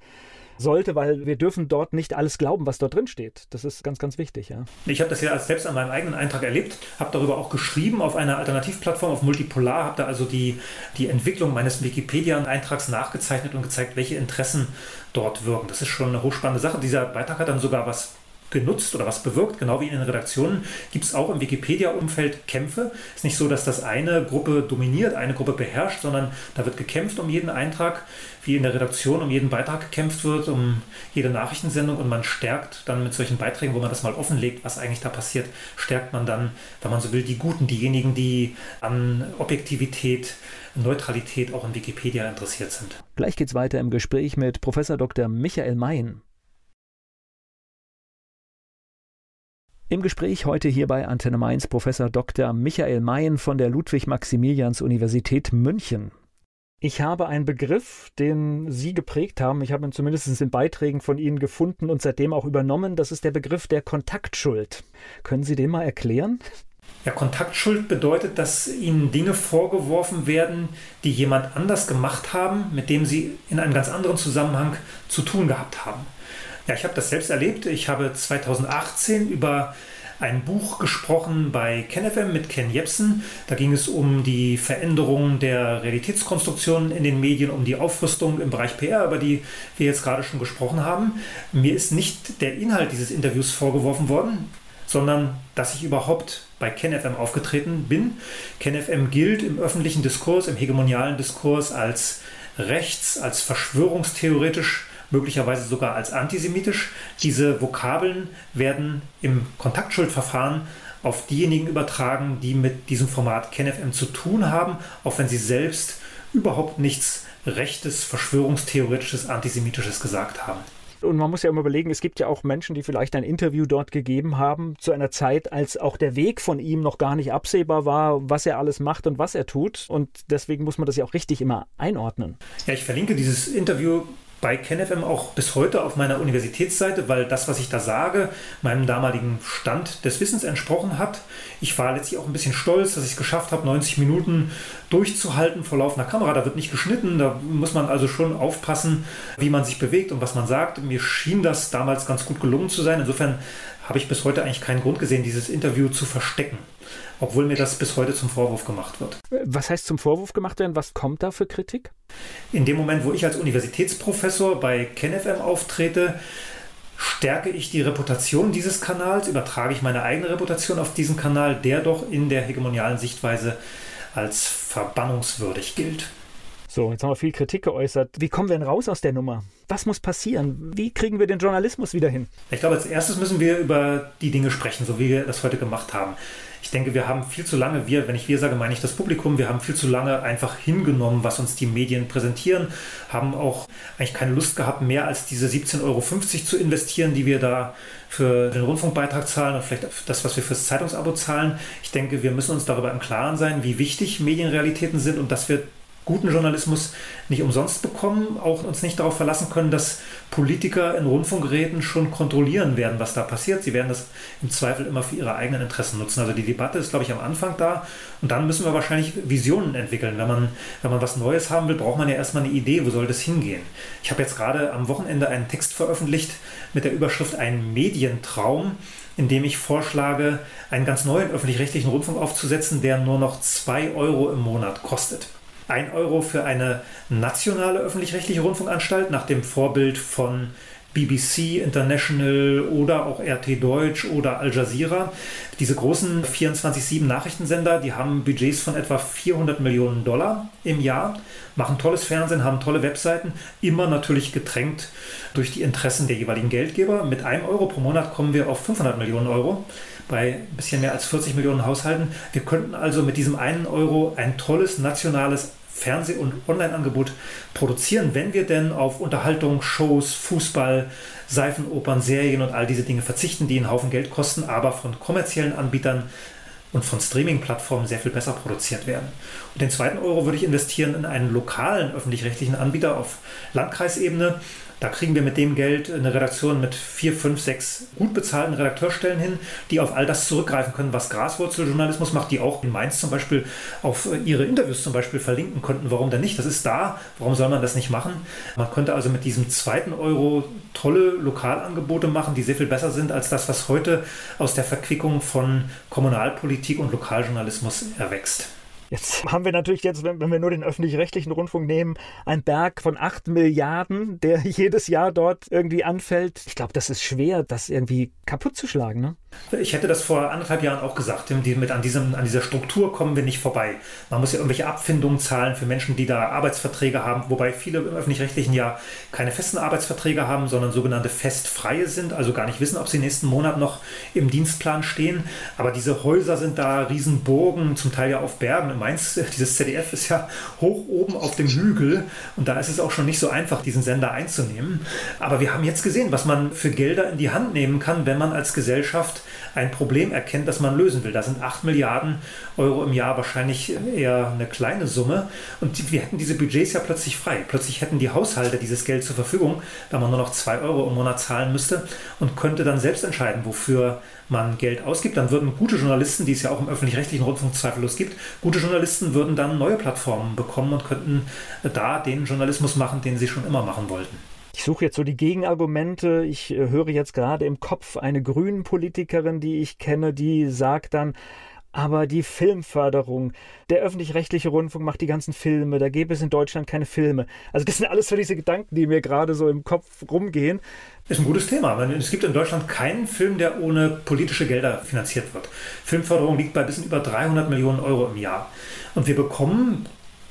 sollte, weil wir dürfen dort nicht alles glauben, was dort drin steht. Das ist ganz, ganz wichtig. Ja. Ich habe das ja selbst an meinem eigenen Eintrag erlebt, habe darüber auch geschrieben auf einer Alternativplattform auf Multipolar, habe da also die, die Entwicklung meines Wikipedia-Eintrags nachgezeichnet und gezeigt, welche Interessen dort wirken. Das ist schon eine hochspannende Sache. Dieser Beitrag hat dann sogar was genutzt oder was bewirkt, genau wie in den Redaktionen, gibt es auch im Wikipedia-Umfeld Kämpfe. Es ist nicht so, dass das eine Gruppe dominiert, eine Gruppe beherrscht, sondern da wird gekämpft um jeden Eintrag, wie in der Redaktion um jeden Beitrag gekämpft wird, um jede Nachrichtensendung und man stärkt dann mit solchen Beiträgen, wo man das mal offenlegt, was eigentlich da passiert, stärkt man dann, wenn man so will, die Guten, diejenigen, die an Objektivität, Neutralität auch in Wikipedia interessiert sind. Gleich geht's weiter im Gespräch mit Professor Dr. Michael Mayen. Im Gespräch heute hier bei Antenne Mainz Professor Dr. Michael Mayen von der Ludwig-Maximilians-Universität München. Ich habe einen Begriff, den Sie geprägt haben. Ich habe ihn zumindest in Beiträgen von Ihnen gefunden und seitdem auch übernommen. Das ist der Begriff der Kontaktschuld. Können Sie den mal erklären? Ja, Kontaktschuld bedeutet, dass Ihnen Dinge vorgeworfen werden, die jemand anders gemacht haben, mit dem Sie in einem ganz anderen Zusammenhang zu tun gehabt haben. Ja, ich habe das selbst erlebt. Ich habe 2018 über ein Buch gesprochen bei KenFM mit Ken Jepsen. Da ging es um die Veränderung der Realitätskonstruktion in den Medien, um die Aufrüstung im Bereich PR, über die wir jetzt gerade schon gesprochen haben. Mir ist nicht der Inhalt dieses Interviews vorgeworfen worden, sondern dass ich überhaupt bei KenFM aufgetreten bin. KenFM gilt im öffentlichen Diskurs, im hegemonialen Diskurs als rechts, als verschwörungstheoretisch möglicherweise sogar als antisemitisch. Diese Vokabeln werden im Kontaktschuldverfahren auf diejenigen übertragen, die mit diesem Format KenFM zu tun haben, auch wenn sie selbst überhaupt nichts rechtes, verschwörungstheoretisches, antisemitisches gesagt haben. Und man muss ja immer überlegen, es gibt ja auch Menschen, die vielleicht ein Interview dort gegeben haben, zu einer Zeit, als auch der Weg von ihm noch gar nicht absehbar war, was er alles macht und was er tut. Und deswegen muss man das ja auch richtig immer einordnen. Ja, ich verlinke dieses Interview bei KenFM auch bis heute auf meiner Universitätsseite, weil das, was ich da sage, meinem damaligen Stand des Wissens entsprochen hat. Ich war letztlich auch ein bisschen stolz, dass ich es geschafft habe, 90 Minuten durchzuhalten vor laufender Kamera. Da wird nicht geschnitten, da muss man also schon aufpassen, wie man sich bewegt und was man sagt. Mir schien das damals ganz gut gelungen zu sein. Insofern habe ich bis heute eigentlich keinen Grund gesehen, dieses Interview zu verstecken obwohl mir das bis heute zum Vorwurf gemacht wird. Was heißt zum Vorwurf gemacht werden? Was kommt da für Kritik? In dem Moment, wo ich als Universitätsprofessor bei KenFM auftrete, stärke ich die Reputation dieses Kanals, übertrage ich meine eigene Reputation auf diesen Kanal, der doch in der hegemonialen Sichtweise als verbannungswürdig gilt. So, jetzt haben wir viel Kritik geäußert. Wie kommen wir denn raus aus der Nummer? Was muss passieren? Wie kriegen wir den Journalismus wieder hin? Ich glaube, als erstes müssen wir über die Dinge sprechen, so wie wir das heute gemacht haben ich denke, wir haben viel zu lange, wir, wenn ich wir sage, meine ich das Publikum, wir haben viel zu lange einfach hingenommen, was uns die Medien präsentieren, haben auch eigentlich keine Lust gehabt, mehr als diese 17,50 Euro zu investieren, die wir da für den Rundfunkbeitrag zahlen und vielleicht das, was wir fürs Zeitungsabo zahlen. Ich denke, wir müssen uns darüber im Klaren sein, wie wichtig Medienrealitäten sind und dass wir guten Journalismus nicht umsonst bekommen, auch uns nicht darauf verlassen können, dass Politiker in Rundfunkgeräten schon kontrollieren werden, was da passiert. Sie werden das im Zweifel immer für ihre eigenen Interessen nutzen. Also die Debatte ist, glaube ich, am Anfang da und dann müssen wir wahrscheinlich Visionen entwickeln. Wenn man, wenn man was Neues haben will, braucht man ja erstmal eine Idee, wo soll das hingehen. Ich habe jetzt gerade am Wochenende einen Text veröffentlicht mit der Überschrift Ein Medientraum in dem ich vorschlage, einen ganz neuen öffentlich-rechtlichen Rundfunk aufzusetzen, der nur noch 2 Euro im Monat kostet. 1 Euro für eine nationale öffentlich-rechtliche Rundfunkanstalt nach dem Vorbild von BBC International oder auch RT Deutsch oder Al Jazeera. Diese großen 24-7 Nachrichtensender, die haben Budgets von etwa 400 Millionen Dollar im Jahr, machen tolles Fernsehen, haben tolle Webseiten, immer natürlich getränkt durch die Interessen der jeweiligen Geldgeber. Mit einem Euro pro Monat kommen wir auf 500 Millionen Euro bei ein bisschen mehr als 40 Millionen Haushalten. Wir könnten also mit diesem einen Euro ein tolles nationales Fernseh- und Online-Angebot produzieren, wenn wir denn auf Unterhaltung, Shows, Fußball, Seifenopern, Serien und all diese Dinge verzichten, die einen Haufen Geld kosten, aber von kommerziellen Anbietern und von Streaming-Plattformen sehr viel besser produziert werden. Und den zweiten Euro würde ich investieren in einen lokalen öffentlich-rechtlichen Anbieter auf Landkreisebene, da kriegen wir mit dem Geld eine Redaktion mit vier, fünf, sechs gut bezahlten Redakteurstellen hin, die auf all das zurückgreifen können, was Graswurzeljournalismus macht, die auch in Mainz zum Beispiel auf ihre Interviews zum Beispiel verlinken könnten. Warum denn nicht? Das ist da. Warum soll man das nicht machen? Man könnte also mit diesem zweiten Euro tolle Lokalangebote machen, die sehr viel besser sind als das, was heute aus der Verquickung von Kommunalpolitik und Lokaljournalismus erwächst. Jetzt haben wir natürlich jetzt, wenn, wir nur den öffentlich-rechtlichen Rundfunk nehmen, einen Berg von 8 Milliarden, der jedes Jahr dort irgendwie anfällt. Ich glaube, das ist schwer, das irgendwie kaputt zu schlagen. Ne? Ich hätte das vor anderthalb Jahren auch gesagt. Mit an, diesem, an dieser Struktur kommen wir nicht vorbei. Man muss ja irgendwelche Abfindungen zahlen für Menschen, die da Arbeitsverträge haben, wobei viele im öffentlich-rechtlichen Jahr keine festen Arbeitsverträge haben, sondern sogenannte festfreie sind, also gar nicht wissen, ob sie nächsten Monat noch im Dienstplan stehen. Aber diese Häuser sind da Riesenburgen, zum Teil ja auf Bergen. In Mainz, dieses ZDF ist ja hoch oben auf dem Hügel und da ist es auch schon nicht so einfach, diesen Sender einzunehmen. Aber wir haben jetzt gesehen, was man für Gelder in die Hand nehmen kann, wenn man als Gesellschaft ein Problem erkennt, das man lösen will. Da sind 8 Milliarden Euro im Jahr wahrscheinlich eher eine kleine Summe. Und wir hätten diese Budgets ja plötzlich frei. Plötzlich hätten die Haushalte dieses Geld zur Verfügung, da man nur noch 2 Euro im Monat zahlen müsste und könnte dann selbst entscheiden, wofür man Geld ausgibt. Dann würden gute Journalisten, die es ja auch im öffentlich-rechtlichen Rundfunk zweifellos gibt, gute Journalisten würden dann neue Plattformen bekommen und könnten da den Journalismus machen, den sie schon immer machen wollten. Ich suche jetzt so die Gegenargumente. Ich äh, höre jetzt gerade im Kopf eine grünen Politikerin, die ich kenne, die sagt dann, aber die Filmförderung, der öffentlich-rechtliche Rundfunk macht die ganzen Filme, da gäbe es in Deutschland keine Filme. Also das sind alles so diese Gedanken, die mir gerade so im Kopf rumgehen. Ist ein gutes Thema. Es gibt in Deutschland keinen Film, der ohne politische Gelder finanziert wird. Filmförderung liegt bei bis über 300 Millionen Euro im Jahr. Und wir bekommen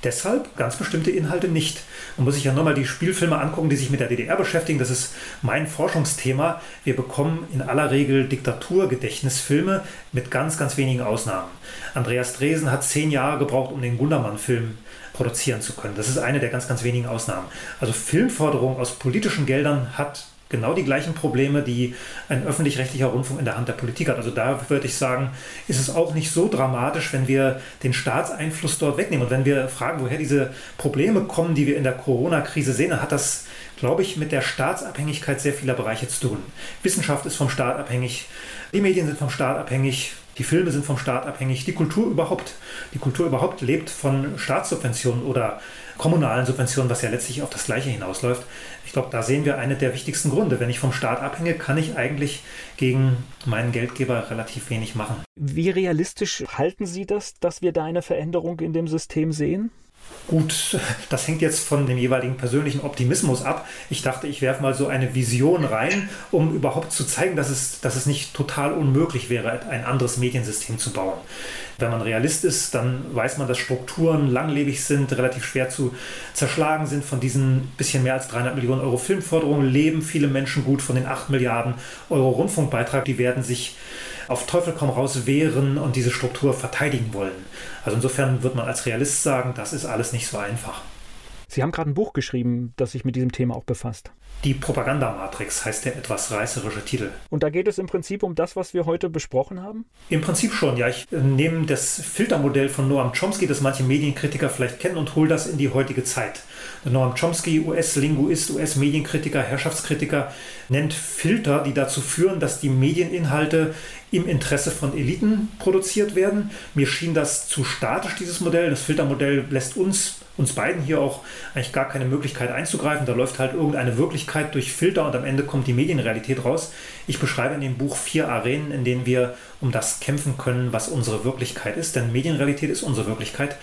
deshalb ganz bestimmte Inhalte nicht. Man muss sich ja nur mal die Spielfilme angucken, die sich mit der DDR beschäftigen. Das ist mein Forschungsthema. Wir bekommen in aller Regel Diktaturgedächtnisfilme mit ganz, ganz wenigen Ausnahmen. Andreas Dresen hat zehn Jahre gebraucht, um den Gundermann-Film produzieren zu können. Das ist eine der ganz, ganz wenigen Ausnahmen. Also Filmförderung aus politischen Geldern hat genau die gleichen Probleme, die ein öffentlich-rechtlicher Rundfunk in der Hand der Politik hat. Also da würde ich sagen, ist es auch nicht so dramatisch, wenn wir den Staatseinfluss dort wegnehmen. Und wenn wir fragen, woher diese Probleme kommen, die wir in der Corona-Krise sehen, dann hat das, glaube ich, mit der Staatsabhängigkeit sehr vieler Bereiche zu tun. Wissenschaft ist vom Staat abhängig, die Medien sind vom Staat abhängig, die Filme sind vom Staat abhängig, die Kultur überhaupt. Die Kultur überhaupt lebt von Staatssubventionen oder kommunalen Subventionen, was ja letztlich auf das Gleiche hinausläuft. Ich glaube, da sehen wir einen der wichtigsten Gründe. Wenn ich vom Staat abhänge, kann ich eigentlich gegen meinen Geldgeber relativ wenig machen. Wie realistisch halten Sie das, dass wir da eine Veränderung in dem System sehen? Gut, das hängt jetzt von dem jeweiligen persönlichen Optimismus ab. Ich dachte, ich werfe mal so eine Vision rein, um überhaupt zu zeigen, dass es, dass es nicht total unmöglich wäre, ein anderes Mediensystem zu bauen. Wenn man Realist ist, dann weiß man, dass Strukturen langlebig sind, relativ schwer zu zerschlagen sind. Von diesen bisschen mehr als 300 Millionen Euro Filmförderung leben viele Menschen gut von den 8 Milliarden Euro Rundfunkbeitrag. Die werden sich auf Teufel komm raus wehren und diese Struktur verteidigen wollen. Also insofern wird man als Realist sagen, das ist alles nicht so einfach. Sie haben gerade ein Buch geschrieben, das sich mit diesem Thema auch befasst. Die Propagandamatrix heißt der etwas reißerische Titel. Und da geht es im Prinzip um das, was wir heute besprochen haben? Im Prinzip schon, ja. Ich nehme das Filtermodell von Noam Chomsky, das manche Medienkritiker vielleicht kennen, und hole das in die heutige Zeit. Noam Chomsky, US-Linguist, US-Medienkritiker, Herrschaftskritiker, nennt Filter, die dazu führen, dass die Medieninhalte im Interesse von Eliten produziert werden. Mir schien das zu statisch, dieses Modell. Das Filtermodell lässt uns uns beiden hier auch eigentlich gar keine Möglichkeit einzugreifen. Da läuft halt irgendeine Wirklichkeit durch Filter und am Ende kommt die Medienrealität raus. Ich beschreibe in dem Buch vier Arenen, in denen wir um das kämpfen können, was unsere Wirklichkeit ist. Denn Medienrealität ist unsere Wirklichkeit.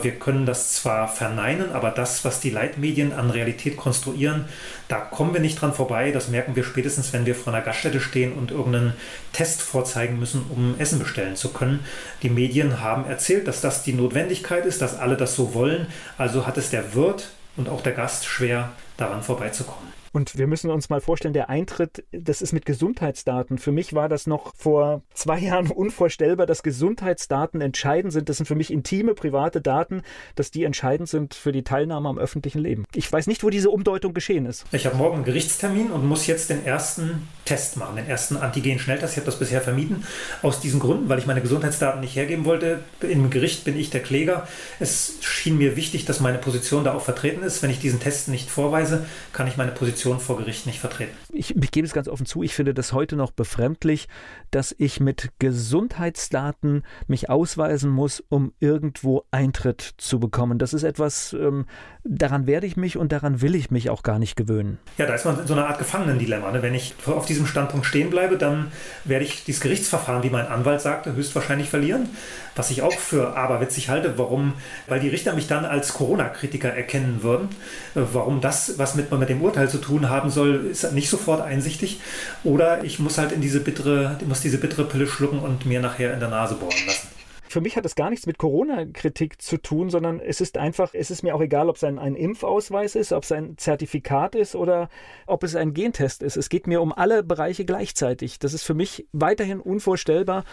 Wir können das zwar verneinen, aber das, was die Leitmedien an Realität konstruieren, da kommen wir nicht dran vorbei. Das merken wir spätestens, wenn wir vor einer Gaststätte stehen und irgendeinen Test vorzeigen müssen, um Essen bestellen zu können. Die Medien haben erzählt, dass das die Notwendigkeit ist, dass alle das so wollen. Also hat es der Wirt und auch der Gast schwer, daran vorbeizukommen. Und wir müssen uns mal vorstellen, der Eintritt, das ist mit Gesundheitsdaten. Für mich war das noch vor zwei Jahren unvorstellbar, dass Gesundheitsdaten entscheidend sind. Das sind für mich intime, private Daten, dass die entscheidend sind für die Teilnahme am öffentlichen Leben. Ich weiß nicht, wo diese Umdeutung geschehen ist. Ich habe morgen einen Gerichtstermin und muss jetzt den ersten Test machen, den ersten Antigen-Schnelltest. Ich habe das bisher vermieden, aus diesen Gründen, weil ich meine Gesundheitsdaten nicht hergeben wollte. Im Gericht bin ich der Kläger. Es schien mir wichtig, dass meine Position da auch vertreten ist. Wenn ich diesen Test nicht vorweise, kann ich meine Position Position vor Gericht nicht vertreten. Ich, ich gebe es ganz offen zu, ich finde das heute noch befremdlich, dass ich mit Gesundheitsdaten mich ausweisen muss, um irgendwo Eintritt zu bekommen. Das ist etwas, ähm, daran werde ich mich und daran will ich mich auch gar nicht gewöhnen. Ja, da ist man in so einer Art Gefangenendilemma. Ne? Wenn ich auf diesem Standpunkt stehen bleibe, dann werde ich dieses Gerichtsverfahren, wie mein Anwalt sagte, höchstwahrscheinlich verlieren. Was ich auch für aberwitzig halte. Warum? Weil die Richter mich dann als Corona-Kritiker erkennen würden. Äh, warum das, was mit, mit dem Urteil zu tun haben soll, ist nicht sofort einsichtig. Oder ich muss halt in diese bittere, muss diese bittere Pille schlucken und mir nachher in der Nase bohren lassen. Für mich hat es gar nichts mit Corona-Kritik zu tun, sondern es ist einfach, es ist mir auch egal, ob es ein, ein Impfausweis ist, ob es ein Zertifikat ist oder ob es ein Gentest ist. Es geht mir um alle Bereiche gleichzeitig. Das ist für mich weiterhin unvorstellbar.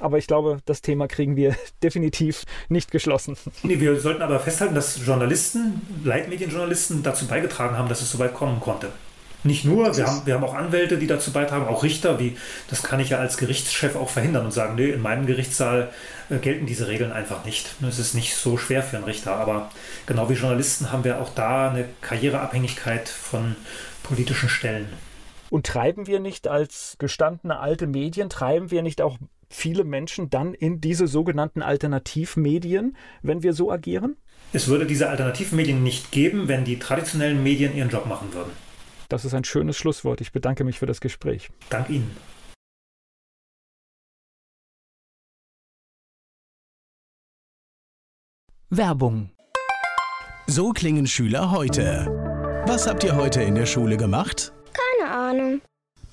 Aber ich glaube, das Thema kriegen wir definitiv nicht geschlossen. Nee, wir sollten aber festhalten, dass Journalisten, Leitmedienjournalisten dazu beigetragen haben, dass es so weit kommen konnte. Nicht nur, wir haben, wir haben auch Anwälte, die dazu beitragen, auch Richter, wie das kann ich ja als Gerichtschef auch verhindern und sagen, nee, in meinem Gerichtssaal äh, gelten diese Regeln einfach nicht. Es ist nicht so schwer für einen Richter, aber genau wie Journalisten haben wir auch da eine Karriereabhängigkeit von politischen Stellen. Und treiben wir nicht als gestandene alte Medien, treiben wir nicht auch viele Menschen dann in diese sogenannten Alternativmedien, wenn wir so agieren? Es würde diese Alternativmedien nicht geben, wenn die traditionellen Medien ihren Job machen würden. Das ist ein schönes Schlusswort. Ich bedanke mich für das Gespräch. Dank Ihnen. Werbung. So klingen Schüler heute. Was habt ihr heute in der Schule gemacht? Keine Ahnung.